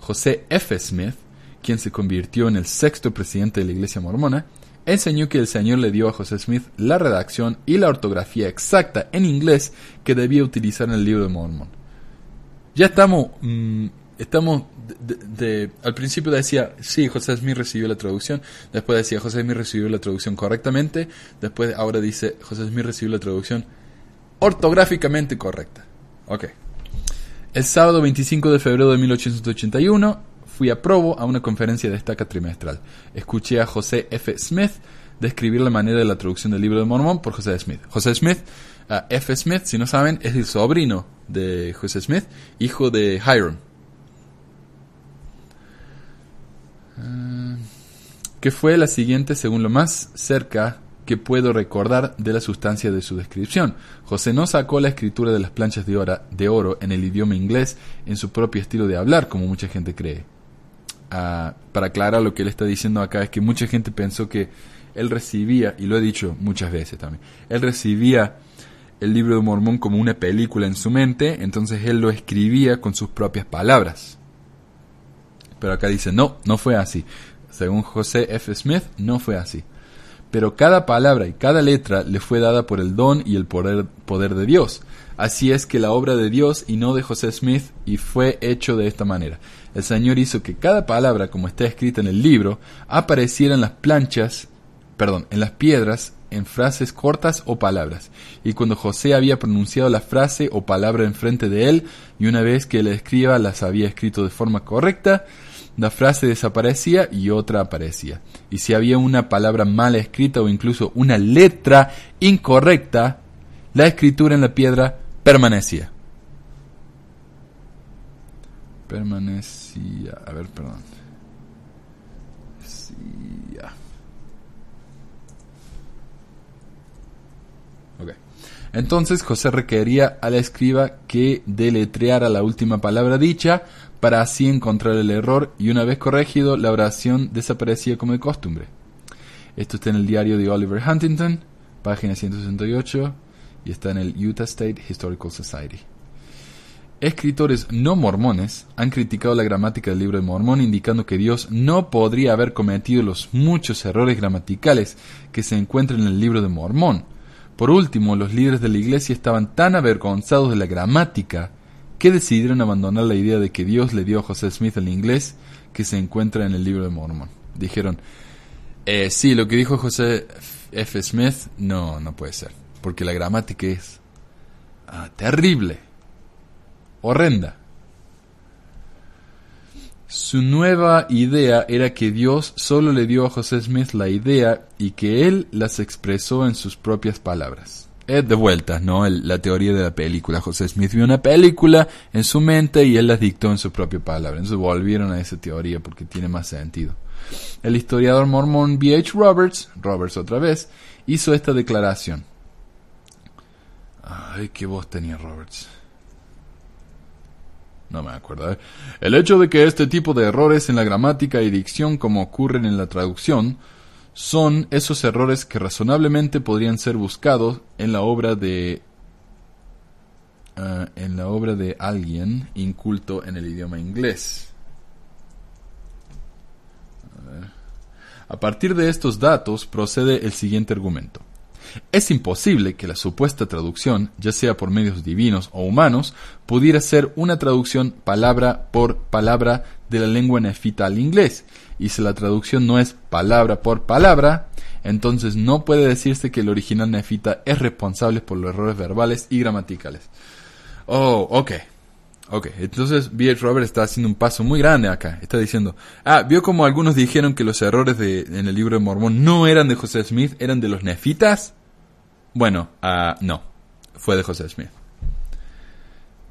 José F. Smith, quien se convirtió en el sexto presidente de la Iglesia Mormona, enseñó que el Señor le dio a José Smith la redacción y la ortografía exacta en inglés que debía utilizar en el libro de Mormon. Ya estamos, mm, estamos de, al principio decía, sí, José Smith recibió la traducción, después decía, José Smith recibió la traducción correctamente, después ahora dice, José Smith recibió la traducción ortográficamente correcta. Ok. El sábado 25 de febrero de 1881 fui a Provo a una conferencia de estaca trimestral. Escuché a José F. Smith describir la manera de la traducción del libro de Mormón por José Smith. José Smith, uh, F. Smith, si no saben, es el sobrino de José Smith, hijo de Hiram. Uh, que fue la siguiente según lo más cerca que puedo recordar de la sustancia de su descripción. José no sacó la escritura de las planchas de oro en el idioma inglés en su propio estilo de hablar, como mucha gente cree. Para aclarar lo que él está diciendo acá es que mucha gente pensó que él recibía, y lo he dicho muchas veces también, él recibía el libro de Mormón como una película en su mente, entonces él lo escribía con sus propias palabras. Pero acá dice, no, no fue así. Según José F. Smith, no fue así pero cada palabra y cada letra le fue dada por el don y el poder, poder de Dios. Así es que la obra de Dios y no de José Smith y fue hecho de esta manera. El Señor hizo que cada palabra, como está escrita en el libro, apareciera en las planchas, perdón, en las piedras, en frases cortas o palabras. Y cuando José había pronunciado la frase o palabra enfrente de él, y una vez que el escriba las había escrito de forma correcta, la frase desaparecía y otra aparecía. Y si había una palabra mal escrita o incluso una letra incorrecta, la escritura en la piedra permanecía. Permanecía. A ver, perdón. Entonces José requería al escriba que deletreara la última palabra dicha para así encontrar el error y una vez corregido la oración desaparecía como de costumbre. Esto está en el diario de Oliver Huntington, página 168, y está en el Utah State Historical Society. Escritores no mormones han criticado la gramática del libro de Mormón indicando que Dios no podría haber cometido los muchos errores gramaticales que se encuentran en el libro de Mormón. Por último, los líderes de la iglesia estaban tan avergonzados de la gramática que decidieron abandonar la idea de que Dios le dio a José Smith el inglés que se encuentra en el libro de Mormon. Dijeron, eh, sí, lo que dijo José F. Smith, no, no puede ser, porque la gramática es ah, terrible, horrenda. Su nueva idea era que Dios solo le dio a José Smith la idea y que él las expresó en sus propias palabras es de vuelta, ¿no? la teoría de la película. José Smith vio una película en su mente y él la dictó en su propia palabra. Entonces volvieron a esa teoría porque tiene más sentido. el historiador mormón B.H. Roberts, Roberts otra vez, hizo esta declaración. Ay, qué voz tenía Roberts. No me acuerdo. ¿eh? El hecho de que este tipo de errores en la gramática y dicción como ocurren en la traducción son esos errores que razonablemente podrían ser buscados en la obra de eh, en la obra de alguien inculto en el idioma inglés. A partir de estos datos procede el siguiente argumento. Es imposible que la supuesta traducción, ya sea por medios divinos o humanos, pudiera ser una traducción palabra por palabra de la lengua nefita al inglés, y si la traducción no es palabra por palabra, entonces no puede decirse que el original nefita es responsable por los errores verbales y gramaticales. Oh, ok. Ok, entonces B.H. Robert está haciendo un paso muy grande acá. Está diciendo, ah, vio como algunos dijeron que los errores de, en el libro de Mormón no eran de José Smith, eran de los nefitas. Bueno, ah, no, fue de José Smith.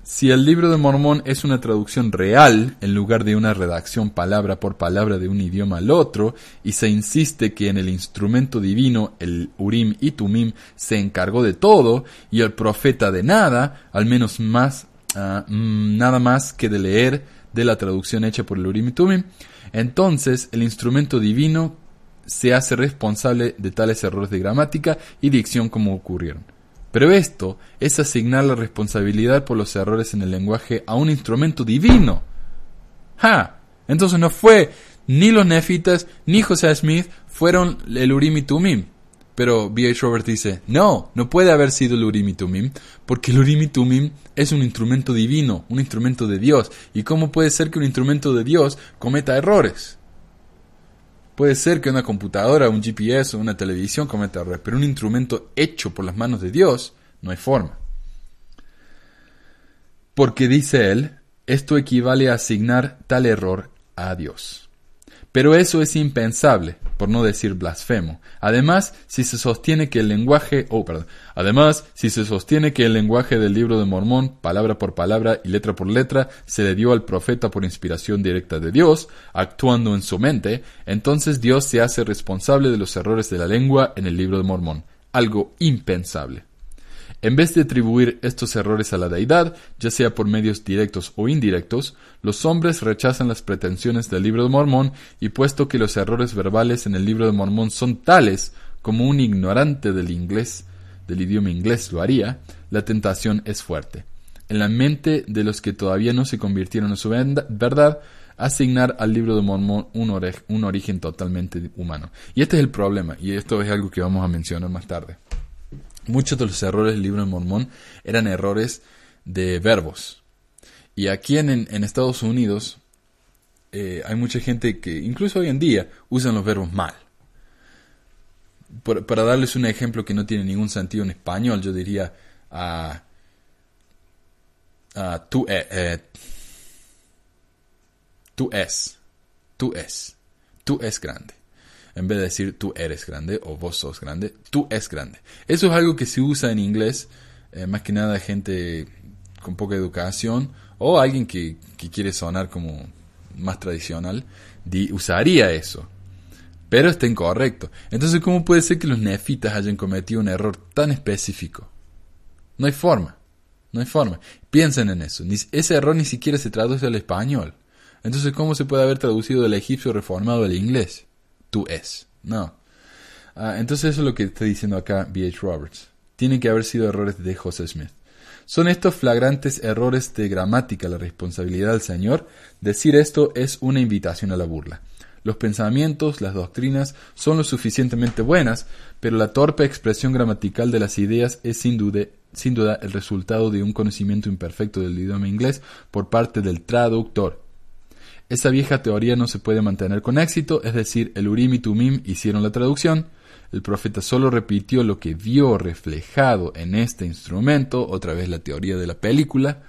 Si el libro de Mormón es una traducción real en lugar de una redacción palabra por palabra de un idioma al otro, y se insiste que en el instrumento divino el Urim y Tumim se encargó de todo y el profeta de nada, al menos más uh, nada más que de leer de la traducción hecha por el Urim y Tumim, entonces el instrumento divino se hace responsable de tales errores de gramática y dicción como ocurrieron. Pero esto es asignar la responsabilidad por los errores en el lenguaje a un instrumento divino. ¡Ja! Entonces no fue ni los nefitas ni José Smith fueron el Urim y Tumim. Pero B.H. Robert dice, no, no puede haber sido el Urim y Tumim, porque el Urim y Tumim es un instrumento divino, un instrumento de Dios. ¿Y cómo puede ser que un instrumento de Dios cometa errores? Puede ser que una computadora, un GPS o una televisión cometa errores, pero un instrumento hecho por las manos de Dios, no hay forma. Porque dice él, esto equivale a asignar tal error a Dios. Pero eso es impensable, por no decir blasfemo. Además, si se sostiene que el lenguaje, oh, perdón, además, si se sostiene que el lenguaje del libro de Mormón, palabra por palabra y letra por letra, se le dio al profeta por inspiración directa de Dios, actuando en su mente, entonces Dios se hace responsable de los errores de la lengua en el libro de Mormón. Algo impensable. En vez de atribuir estos errores a la deidad, ya sea por medios directos o indirectos, los hombres rechazan las pretensiones del libro de Mormón y puesto que los errores verbales en el libro de Mormón son tales como un ignorante del inglés, del idioma inglés lo haría, la tentación es fuerte. En la mente de los que todavía no se convirtieron en su verdad, asignar al libro de Mormón un, un origen totalmente humano. Y este es el problema, y esto es algo que vamos a mencionar más tarde. Muchos de los errores del libro de Mormón eran errores de verbos. Y aquí en, en Estados Unidos eh, hay mucha gente que, incluso hoy en día, usan los verbos mal. para darles un ejemplo que no tiene ningún sentido en español, yo diría a tú, eh, eh, tú es, tú es, tú es grande en vez de decir tú eres grande o vos sos grande, tú es grande. Eso es algo que se usa en inglés, eh, más que nada gente con poca educación o alguien que, quiere sonar como más tradicional, usaría eso. Pero está incorrecto. Entonces, ¿cómo puede ser que los nefitas hayan cometido un error tan específico? No hay forma. No hay forma. Piensen en eso. ese error ni siquiera se traduce al español. Entonces, ¿cómo se puede haber traducido del egipcio reformado al inglés? Tú es. No. Ah, entonces eso es lo que está diciendo acá B.H. Roberts. Tienen que haber sido errores de José Smith. ¿Son estos flagrantes errores de gramática la responsabilidad del Señor? Decir esto es una invitación a la burla. Los pensamientos, las doctrinas son lo suficientemente buenas, pero la torpe expresión gramatical de las ideas es sin duda, sin duda el resultado de un conocimiento imperfecto del idioma inglés por parte del traductor. Esa vieja teoría no se puede mantener con éxito, es decir, el Urim y Tumim hicieron la traducción, el profeta solo repitió lo que vio reflejado en este instrumento, otra vez la teoría de la película,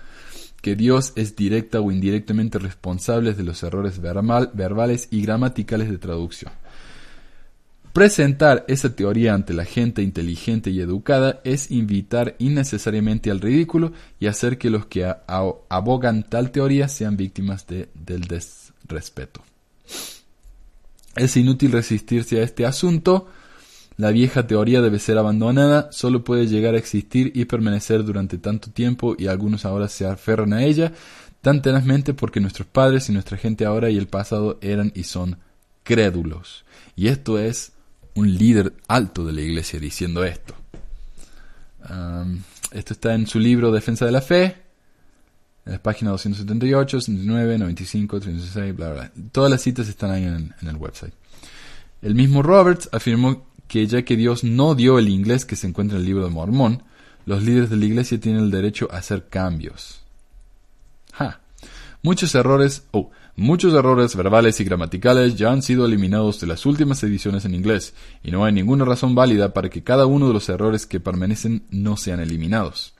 que Dios es directa o indirectamente responsable de los errores verbales y gramaticales de traducción. Presentar esa teoría ante la gente inteligente y educada es invitar innecesariamente al ridículo y hacer que los que abogan tal teoría sean víctimas de, del desrespeto. Es inútil resistirse a este asunto. La vieja teoría debe ser abandonada, solo puede llegar a existir y permanecer durante tanto tiempo y algunos ahora se aferran a ella tan tenazmente porque nuestros padres y nuestra gente ahora y el pasado eran y son crédulos. Y esto es un líder alto de la iglesia diciendo esto. esto está en su libro Defensa de la Fe, en la página 278, 69, 95, 36, bla, bla. Todas las citas están ahí en, en el website. El mismo Roberts afirmó que ya que Dios no dio el inglés que se encuentra en el libro de Mormón, los líderes de la iglesia tienen el derecho a hacer cambios. Muchos errores, oh, muchos errores verbales y gramaticales ya han sido eliminados de las últimas ediciones en inglés, y no hay ninguna razón válida para que cada uno de los errores que permanecen no sean eliminados.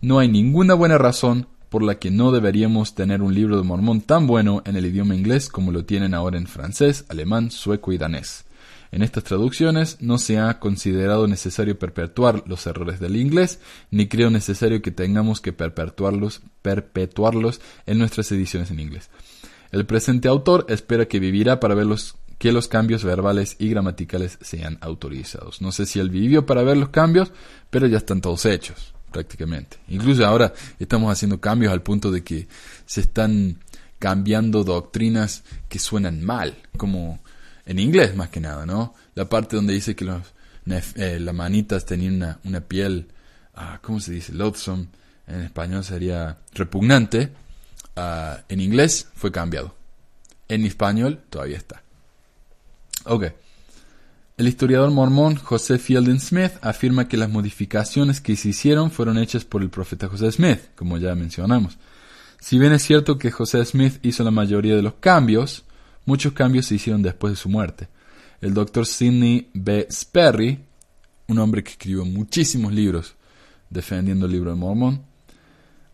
No hay ninguna buena razón por la que no deberíamos tener un libro de Mormón tan bueno en el idioma inglés como lo tienen ahora en francés, alemán, sueco y danés. En estas traducciones no se ha considerado necesario perpetuar los errores del inglés, ni creo necesario que tengamos que perpetuarlos, perpetuarlos en nuestras ediciones en inglés. El presente autor espera que vivirá para ver que los cambios verbales y gramaticales sean autorizados. No sé si él vivió para ver los cambios, pero ya están todos hechos, prácticamente. Incluso ahora estamos haciendo cambios al punto de que se están cambiando doctrinas que suenan mal, como en inglés más que nada, ¿no? La parte donde dice que los, eh, las manitas tenían una, piel, ah, ¿cómo se dice? Loathsome, en español sería repugnante, ah, en inglés fue cambiado. En español todavía está. Ok. El historiador mormón José Fielding Smith afirma que las modificaciones que se hicieron fueron hechas por el profeta José Smith, como ya mencionamos. Si bien es cierto que José Smith hizo la mayoría de los cambios, Muchos cambios se hicieron después de su muerte. El doctor Sidney B. Sperry, un hombre que escribió muchísimos libros defendiendo el libro de Mormón,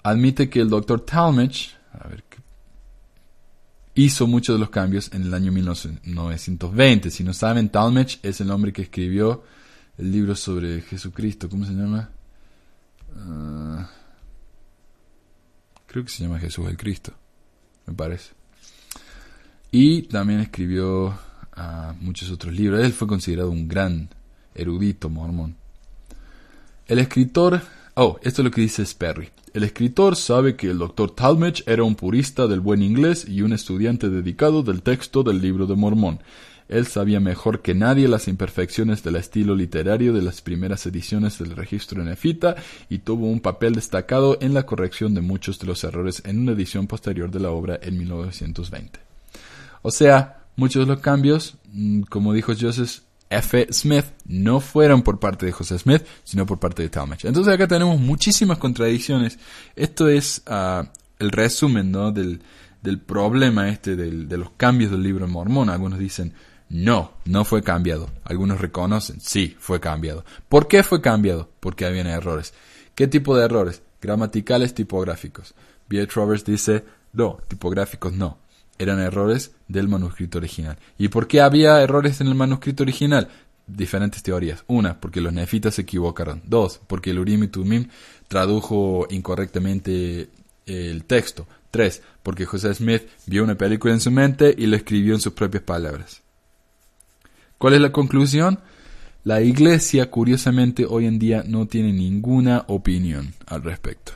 admite que el doctor Talmage hizo muchos de los cambios en el año 1920. Si no saben, Talmage es el hombre que escribió el libro sobre Jesucristo. ¿Cómo se llama? Ah, creo que se llama Jesús el Cristo, me parece. Y también escribió ah, muchos otros libros. Él fue considerado un gran erudito mormón. El escritor... Oh, esto es lo que dice Sperry. El escritor sabe que el doctor Talmage era un purista del buen inglés y un estudiante dedicado del texto del libro de Mormón. Él sabía mejor que nadie las imperfecciones del estilo literario de las primeras ediciones del registro nefita y tuvo un papel destacado en la corrección de muchos de los errores en una edición posterior de la obra en 1920. O sea, muchos de los cambios, mm, como dijo Joseph F. Smith, no fueron por parte de José Smith, sino por parte de Talmage. Entonces acá tenemos muchísimas contradicciones. Esto es ah, el resumen ¿no? del, del problema este de los cambios del libro Mormón. Algunos dicen, no, no fue cambiado. Algunos reconocen, sí, fue cambiado. ¿Por qué fue cambiado? Porque habían errores. ¿Qué tipo de errores? Gramaticales, tipográficos. B. Roberts dice, no, tipográficos no eran errores del manuscrito original. ¿Y por qué había errores en el manuscrito original? Diferentes teorías. Una, porque los nefitas se equivocaron. Dos, porque el Urim y Tumim tradujo incorrectamente el texto. Tres, porque José Smith vio una película en su mente y lo escribió en sus propias palabras. ¿Cuál es la conclusión? La iglesia, curiosamente, hoy en día no tiene ninguna opinión al respecto.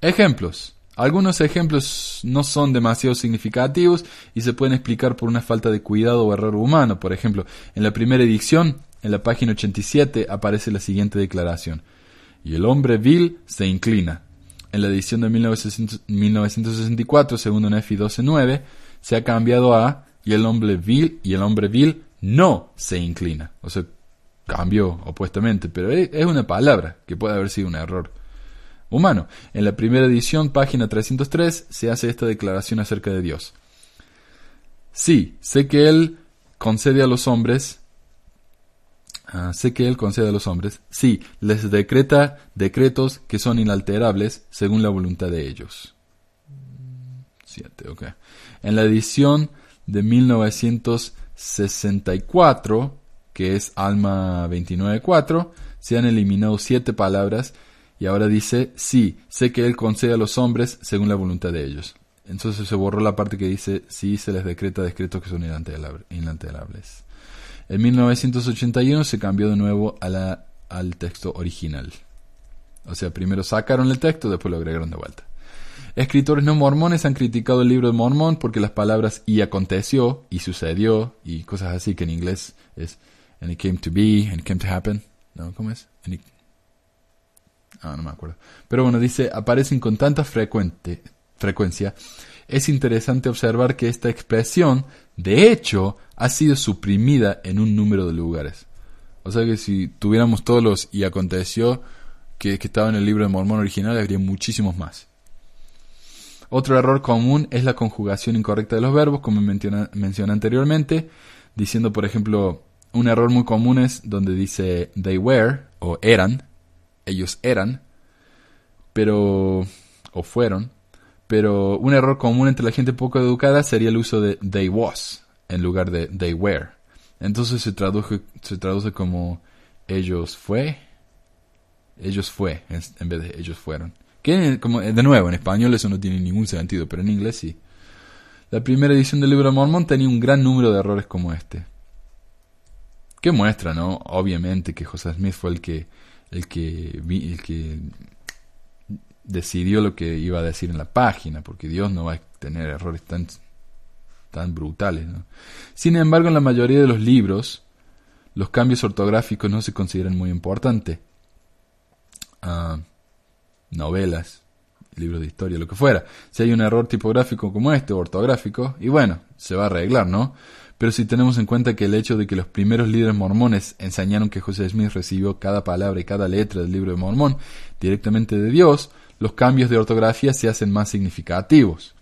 Ejemplos. Algunos ejemplos no son demasiado significativos y se pueden explicar por una falta de cuidado o error humano. Por ejemplo, en la primera edición, en la página 87, aparece la siguiente declaración. Y el hombre vil se inclina. En la edición de 1964, segundo Nefi 12.9, se ha cambiado a y el hombre vil y el hombre vil no se inclina. O sea, cambió opuestamente, pero es una palabra que puede haber sido un error humano. En la primera edición, página 303, se hace esta declaración acerca de Dios. Sí, sé que Él concede a los hombres, ah, sé que Él concede a los hombres, sí, les decreta decretos que son inalterables según la voluntad de ellos. Siete. En la edición de 1964, que es Alma 29.4, se han eliminado siete palabras y ahora dice, sí, sé que Él concede a los hombres según la voluntad de ellos. Entonces se borró la parte que dice, sí se les decreta decretos que son inalterables. En 1981 se cambió de nuevo a la, al texto original. O sea, primero sacaron el texto, después lo agregaron de vuelta. Escritores no mormones han criticado el libro de Mormón porque las palabras y aconteció, y sucedió, y cosas así que en inglés es and it came to be, and it came to happen. ¿No? ¿Cómo es? Ah, no me acuerdo. Pero bueno, dice, aparecen con tanta frecuente, frecuencia. Es interesante observar que esta expresión, de hecho, ha sido suprimida en un número de lugares. O sea que si tuviéramos todos los y aconteció que, que estaba en el libro de Mormón original, habría muchísimos más. Otro error común es la conjugación incorrecta de los verbos, como mencioné anteriormente, diciendo, por ejemplo, un error muy común es donde dice they were o eran, ellos eran, pero o fueron, pero un error común entre la gente poco educada sería el uso de they was en lugar de they were. Entonces se traduce, se traduce como ellos fue, ellos fue en vez de ellos fueron. Que como de nuevo en español eso no tiene ningún sentido, pero en inglés sí. La primera edición del libro de Mormón tenía un gran número de errores como este. Que muestra, ¿no? Obviamente que José Smith fue el que, el que, el que decidió lo que iba a decir en la página, porque Dios no va a tener errores tan, tan brutales. Sin embargo, en la mayoría de los libros, los cambios ortográficos no se consideran muy importantes. Ah, novelas, libros de historia, lo que fuera. Si hay un error tipográfico como este, ortográfico, y bueno, se va a arreglar, ¿no? Pero si tenemos en cuenta que el hecho de que los primeros líderes mormones enseñaron que José Smith recibió cada palabra y cada letra del libro de Mormón directamente de Dios, los cambios de ortografía se hacen más significativos.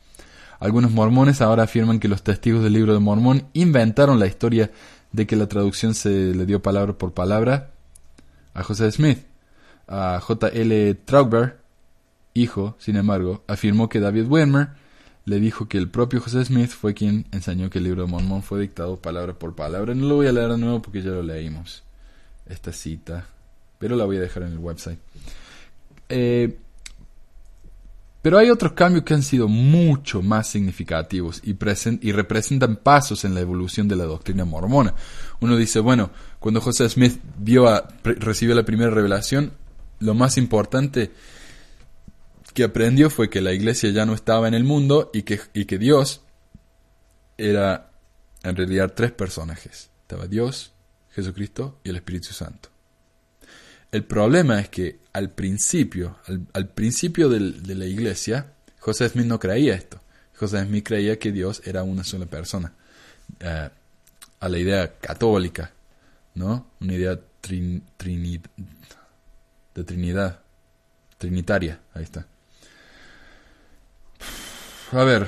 Algunos mormones ahora afirman que los testigos del libro de Mormón inventaron la historia de que la traducción se le dio palabra por palabra a José Smith. A J.L. Traugber, hijo, sin embargo, afirmó que David Weimer le dijo que el propio José Smith fue quien enseñó que el libro de Mormón fue dictado palabra por palabra. No lo voy a leer de nuevo porque ya lo leímos, esta cita, pero la voy a dejar en el website. Eh, pero hay otros cambios que han sido mucho más significativos y, y representan pasos en la evolución de la doctrina mormona. Uno dice, bueno, cuando José Smith vio a, recibió la primera revelación, lo más importante que aprendió fue que la iglesia ya no estaba en el mundo y que, y que Dios era en realidad tres personajes. Estaba Dios, Jesucristo y el Espíritu Santo. El problema es que al principio, al, principio de la iglesia, José Smith no creía esto. José Smith creía que Dios era una sola persona. Eh, a la idea católica, ¿no? Una idea de Trinidad, trinitaria, ahí está. A ver,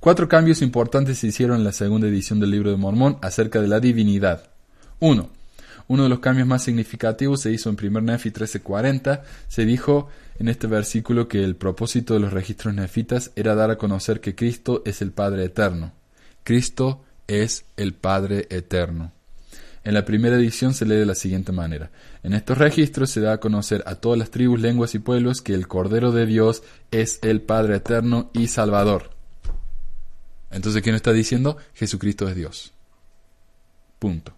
cuatro cambios importantes se hicieron en la segunda edición del libro de Mormón acerca de la divinidad. Uno, uno de los cambios más significativos se hizo en 1 Nefi 1340. Se dijo en este versículo que el propósito de los registros nefitas era dar a conocer que Cristo es el Padre eterno. Cristo es el Padre eterno. En la primera edición se lee de la siguiente manera. En estos registros se da a conocer a todas las tribus, lenguas y pueblos que el Cordero de Dios es el Padre eterno y Salvador. Entonces, ¿quién está diciendo? Jesucristo es Dios. Punto.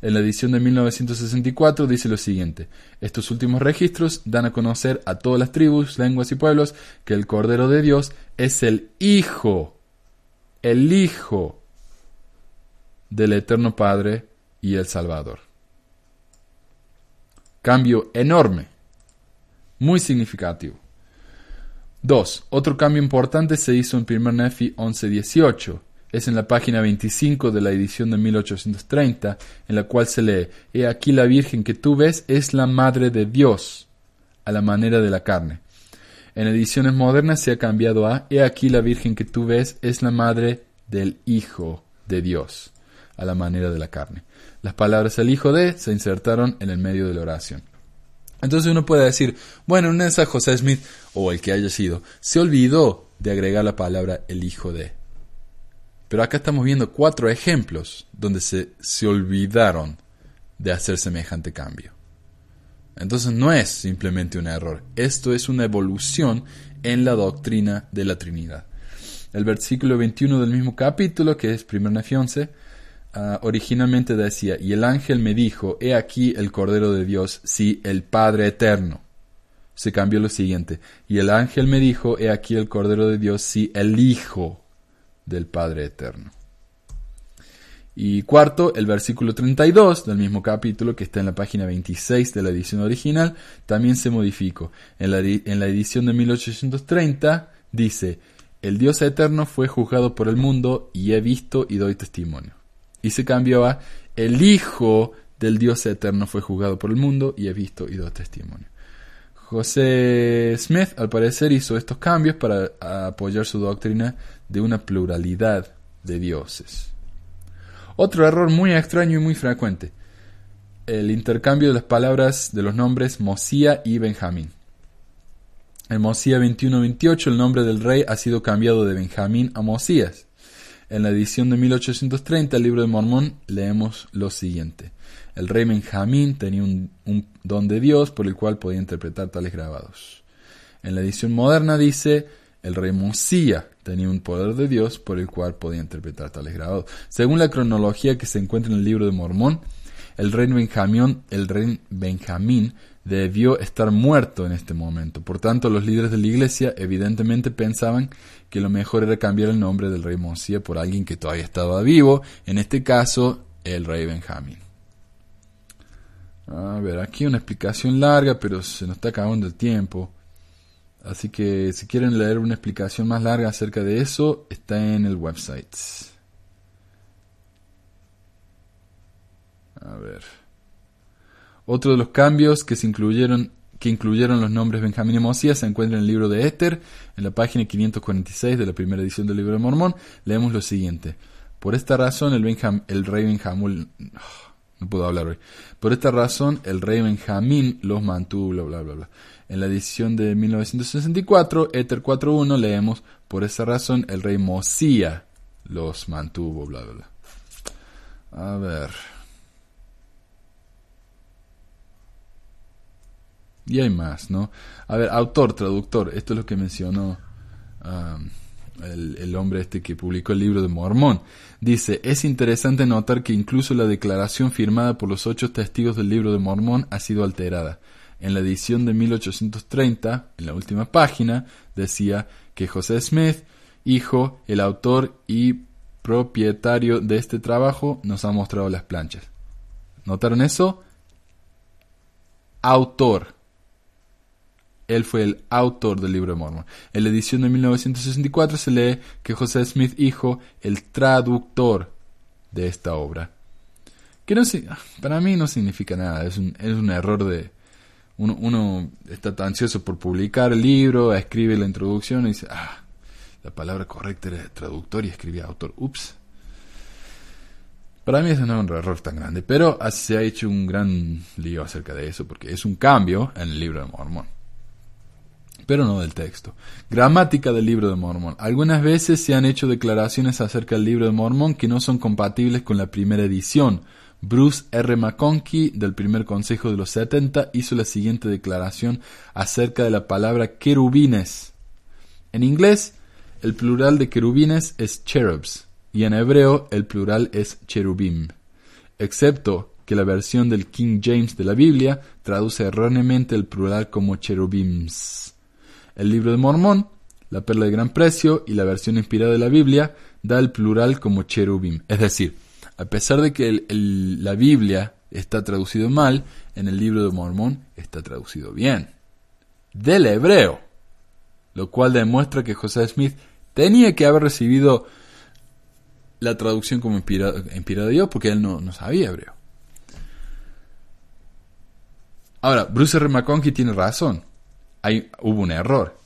En la edición de 1964 dice lo siguiente, estos últimos registros dan a conocer a todas las tribus, lenguas y pueblos que el Cordero de Dios es el Hijo, el Hijo del Eterno Padre y el Salvador. Cambio enorme, muy significativo. 2. Otro cambio importante se hizo en 1 Nefi 11.18. Es en la página 25 de la edición de 1830, en la cual se lee, He aquí la Virgen que tú ves es la Madre de Dios, a la manera de la carne. En ediciones modernas se ha cambiado a, He aquí la Virgen que tú ves es la Madre del Hijo de Dios, a la manera de la carne. Las palabras el hijo de se insertaron en el medio de la oración. Entonces uno puede decir, bueno, en esa José Smith, o el que haya sido, se olvidó de agregar la palabra el hijo de. Pero acá estamos viendo cuatro ejemplos donde se, se olvidaron de hacer semejante cambio. Entonces no es simplemente un error, esto es una evolución en la doctrina de la Trinidad. El versículo 21 del mismo capítulo, que es 1 Nefi 11, ah, originalmente decía, y el ángel me dijo, he aquí el Cordero de Dios, sí, el Padre Eterno. Se cambió lo siguiente, y el ángel me dijo, he aquí el Cordero de Dios, sí, el Hijo del Padre Eterno. Y cuarto, el versículo 32 del mismo capítulo, que está en la página 26 de la edición original, también se modificó. En la, en la edición de 1830 dice, el Dios eterno fue juzgado por el mundo y he visto y doy testimonio. Y se cambió a, el Hijo del Dios eterno fue juzgado por el mundo y he visto y doy testimonio. José Smith, al parecer, hizo estos cambios para apoyar su doctrina de una pluralidad de dioses. Otro error muy extraño y muy frecuente. El intercambio de las palabras de los nombres Mosía y Benjamín. En Mosía 21-28 el nombre del rey ha sido cambiado de Benjamín a Mosías. En la edición de 1830 del libro de Mormón leemos lo siguiente. El rey Benjamín tenía un, un, don de Dios por el cual podía interpretar tales grabados. En la edición moderna dice, el rey Mosía tenía un poder de Dios por el cual podía interpretar tales grabados. Según la cronología que se encuentra en el libro de Mormón, el rey Benjamín, el rey Benjamín debió estar muerto en este momento. Por tanto, los líderes de la iglesia evidentemente pensaban que lo mejor era cambiar el nombre del rey Mosía por alguien que todavía estaba vivo, en este caso, el rey Benjamín. A ver, aquí una explicación larga, pero se nos está acabando el tiempo. Así que si quieren leer una explicación más larga acerca de eso, está en el website. A ver. Otro de los cambios que se incluyeron que incluyeron los nombres Benjamín y Mosías se encuentra en el libro de Éter, en la página 546 de la primera edición del libro de Mormón. Leemos lo siguiente. Por esta razón el, rey Benjamín... no puedo hablar hoy. Por esta razón el rey Benjamín los mantuvo, bla, bla, bla, bla. En la edición de 1964, Ether 4.1, leemos, por esa razón el rey Mosía los mantuvo, bla, bla, bla. A ver. Y hay más, ¿no? A ver, autor, traductor, esto es lo que mencionó um, el, el, hombre este que publicó el libro de Mormón. Dice, es interesante notar que incluso la declaración firmada por los ocho testigos del libro de Mormón ha sido alterada. En la edición de 1830, en la última página, decía que José Smith, hijo, el autor y propietario de este trabajo, nos ha mostrado las planchas. ¿Notaron eso? Autor. Él fue el autor del libro de Mormon. En la edición de 1964 se lee que José Smith, hijo, el traductor de esta obra. Que no, para mí no significa nada, es un, error de, uno, está tan ansioso por publicar el libro, escribe la introducción y dice, ah, la palabra correcta era traductor y escribía autor. Ups. Para mí es un error tan grande, pero se ha hecho un gran lío acerca de eso, porque es un cambio en el libro de Mormón. Pero no del texto. Gramática del libro de Mormón. Algunas veces se han hecho declaraciones acerca del libro de Mormón que no son compatibles con la primera edición, Bruce R. McConkie, del primer consejo de los 70, hizo la siguiente declaración acerca de la palabra querubines. En inglés, el plural de querubines es cherubs, y en hebreo el plural es cherubim, excepto que la versión del King James de la Biblia traduce erróneamente el plural como cherubims. El libro de Mormón, la perla de gran precio y la versión inspirada de la Biblia da el plural como cherubim, es decir, a pesar de que la Biblia está traducido mal, en el libro de Mormón está traducido bien. Del hebreo. Lo cual demuestra que José Smith tenía que haber recibido la traducción como inspirada, de Dios porque él no, sabía hebreo. Ahora, Bruce R. McConkie tiene razón. Hay, hubo un error.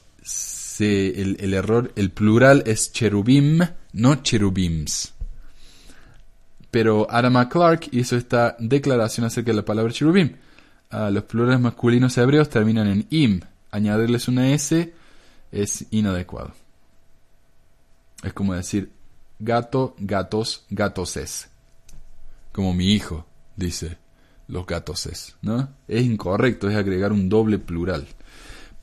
el, error, el plural es cherubim, no cherubims. Pero Adam Clark hizo esta declaración acerca de la palabra cherubim. Uh, los plurales masculinos hebreos terminan en im. Añadirles una S es inadecuado. Es como decir gato, gatos, gatoses. Como mi hijo, dice los gatos, ¿no? Es incorrecto, es agregar un doble plural.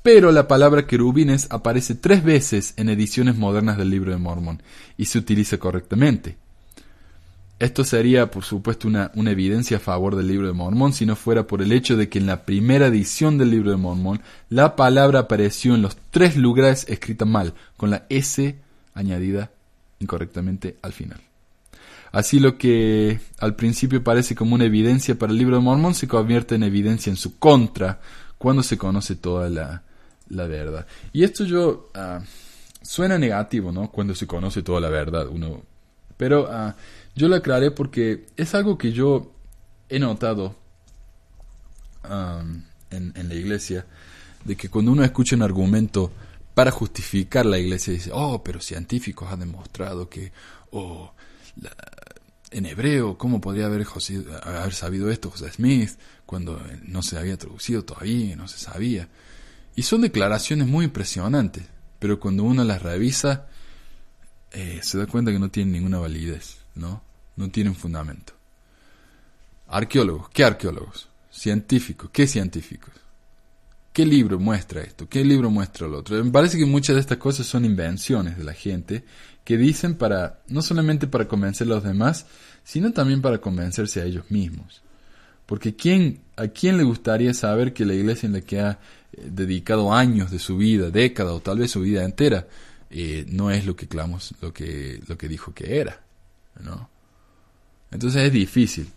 Pero la palabra querubines aparece tres veces en ediciones modernas del libro de Mormón y se utiliza correctamente. Esto sería, por supuesto, una, evidencia a favor del libro de Mormón si no fuera por el hecho de que en la primera edición del libro de Mormón la palabra apareció en los tres lugares escrita mal, con la S añadida incorrectamente al final. Así lo que al principio parece como una evidencia para el libro de Mormón se convierte en evidencia en su contra cuando se conoce toda la, la verdad. Y esto yo ah, suena negativo, ¿no? Cuando se conoce toda la verdad, uno. Pero ah, yo lo aclaré porque es algo que yo he notado en, en, la iglesia, de que cuando uno escucha un argumento para justificar la iglesia, dice, oh, pero científicos han demostrado que, oh, en hebreo, ¿cómo podría haber, haber sabido esto José Smith cuando no se había traducido todavía, no se sabía? Y son declaraciones muy impresionantes, pero cuando uno las revisa, eh, se da cuenta que no tienen ninguna validez, ¿no? No tienen fundamento. Arqueólogos, ¿qué arqueólogos? Científicos, ¿qué científicos? ¿Qué libro muestra esto? ¿Qué libro muestra lo otro? Me parece que muchas de estas cosas son invenciones de la gente que dicen para, no solamente para convencer a los demás, sino también para convencerse a ellos mismos. Porque ¿quién, ¿a quién le gustaría saber que la iglesia en la que ha dedicado años de su vida, décadas o tal vez su vida entera, eh, no es lo que clamus, lo que, lo que dijo que era? ¿no? Entonces es difícil.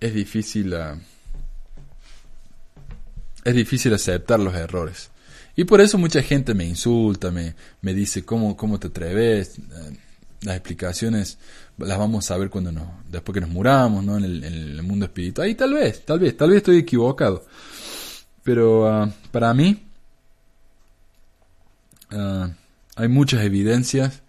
Es difícil. Uh, es difícil aceptar los errores. Y por eso mucha gente me insulta, me, me dice, ¿cómo, ¿cómo te atreves? Eh, las explicaciones las vamos a ver cuando nos, después que nos muramos, ¿no? En el, mundo espiritual. Y tal vez, tal vez, tal vez estoy equivocado. Pero ah, para mí ah, hay muchas evidencias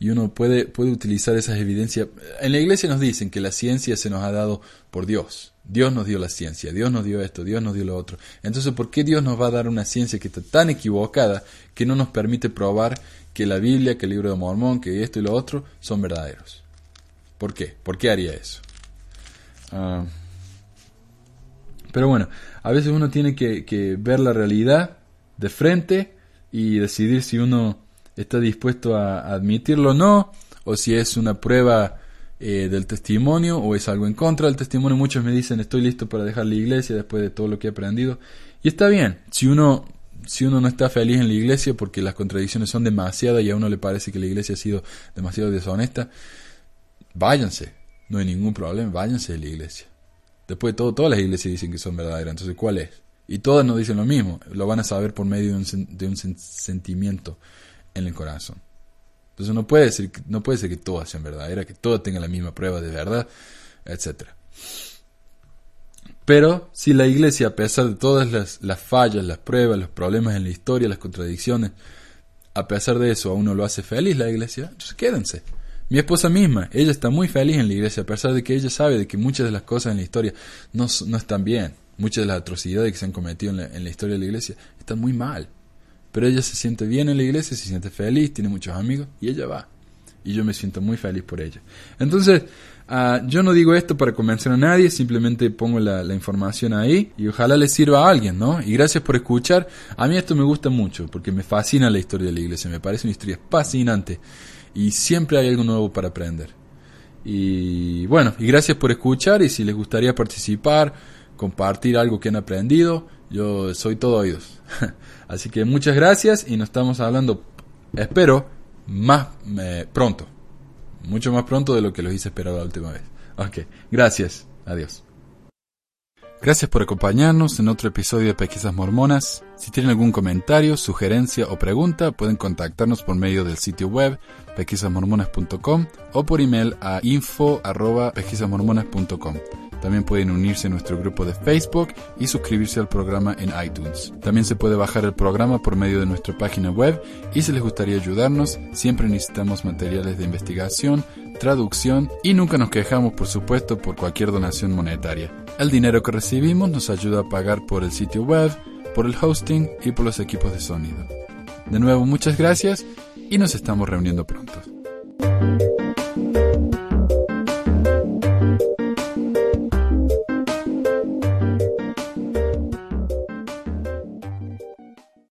y uno puede, puede utilizar esas evidencias. En la iglesia nos dicen que la ciencia se nos ha dado por Dios. Dios nos dio la ciencia, Dios nos dio esto, Dios nos dio lo otro. Entonces, ¿por qué Dios nos va a dar una ciencia que está tan equivocada que no nos permite probar que la Biblia, que el libro de Mormón, que esto y lo otro son verdaderos? ¿Por qué? ¿Por qué haría eso? Ah, pero bueno, a veces uno tiene que, ver la realidad de frente y decidir si uno está dispuesto a admitirlo o no, o si es una prueba eh, del testimonio o es algo en contra del testimonio. Muchos me dicen estoy listo para dejar la iglesia después de todo lo que he aprendido. Y está bien, si uno, si uno no está feliz en la iglesia porque las contradicciones son demasiadas y a uno le parece que la iglesia ha sido demasiado deshonesta, váyanse, no hay ningún problema, váyanse de la iglesia. Después de todo, todas las iglesias dicen que son verdaderas, entonces ¿cuál es? Y todas nos dicen lo mismo, lo van a saber por medio de un, de un sentimiento en el corazón. Entonces no puede ser, no puede ser que todas sean verdaderas, que todas tengan la misma prueba de verdad, etc. Pero si la iglesia, a pesar de todas las, las, fallas, las pruebas, los problemas en la historia, las contradicciones, a pesar de eso a uno lo hace feliz la iglesia, entonces quédense. Mi esposa misma, ella está muy feliz en la iglesia, a pesar de que ella sabe de que muchas de las cosas en la historia no, no están bien. Muchas de las atrocidades que se han cometido en la, historia de la iglesia están muy mal. Pero ella se siente bien en la iglesia, se siente feliz, tiene muchos amigos y ella va. Y yo me siento muy feliz por ella. Entonces, uh, yo no digo esto para convencer a nadie, simplemente pongo la, la, información ahí y ojalá le sirva a alguien, ¿no? Y gracias por escuchar. A mí esto me gusta mucho porque me fascina la historia de la iglesia, me parece una historia fascinante y siempre hay algo nuevo para aprender. Y bueno, y gracias por escuchar y si les gustaría participar, compartir algo que han aprendido, yo soy todo oídos. Así que muchas gracias y nos estamos hablando, espero, más eh, pronto. Mucho más pronto de lo que los hice esperar la última vez. Ok, gracias. Adiós. Gracias por acompañarnos en otro episodio de Pesquisas Mormonas. Si tienen algún comentario, sugerencia o pregunta, pueden contactarnos por medio del sitio web pesquisasmormonas.com o por email a info.pesquisasmormonas.com. También pueden unirse a nuestro grupo de Facebook y suscribirse al programa en iTunes. También se puede bajar el programa por medio de nuestra página web y si les gustaría ayudarnos, siempre necesitamos materiales de investigación, traducción y nunca nos quejamos por supuesto por cualquier donación monetaria. El dinero que recibimos nos ayuda a pagar por el sitio web, por el hosting y por los equipos de sonido. De nuevo muchas gracias y nos estamos reuniendo pronto.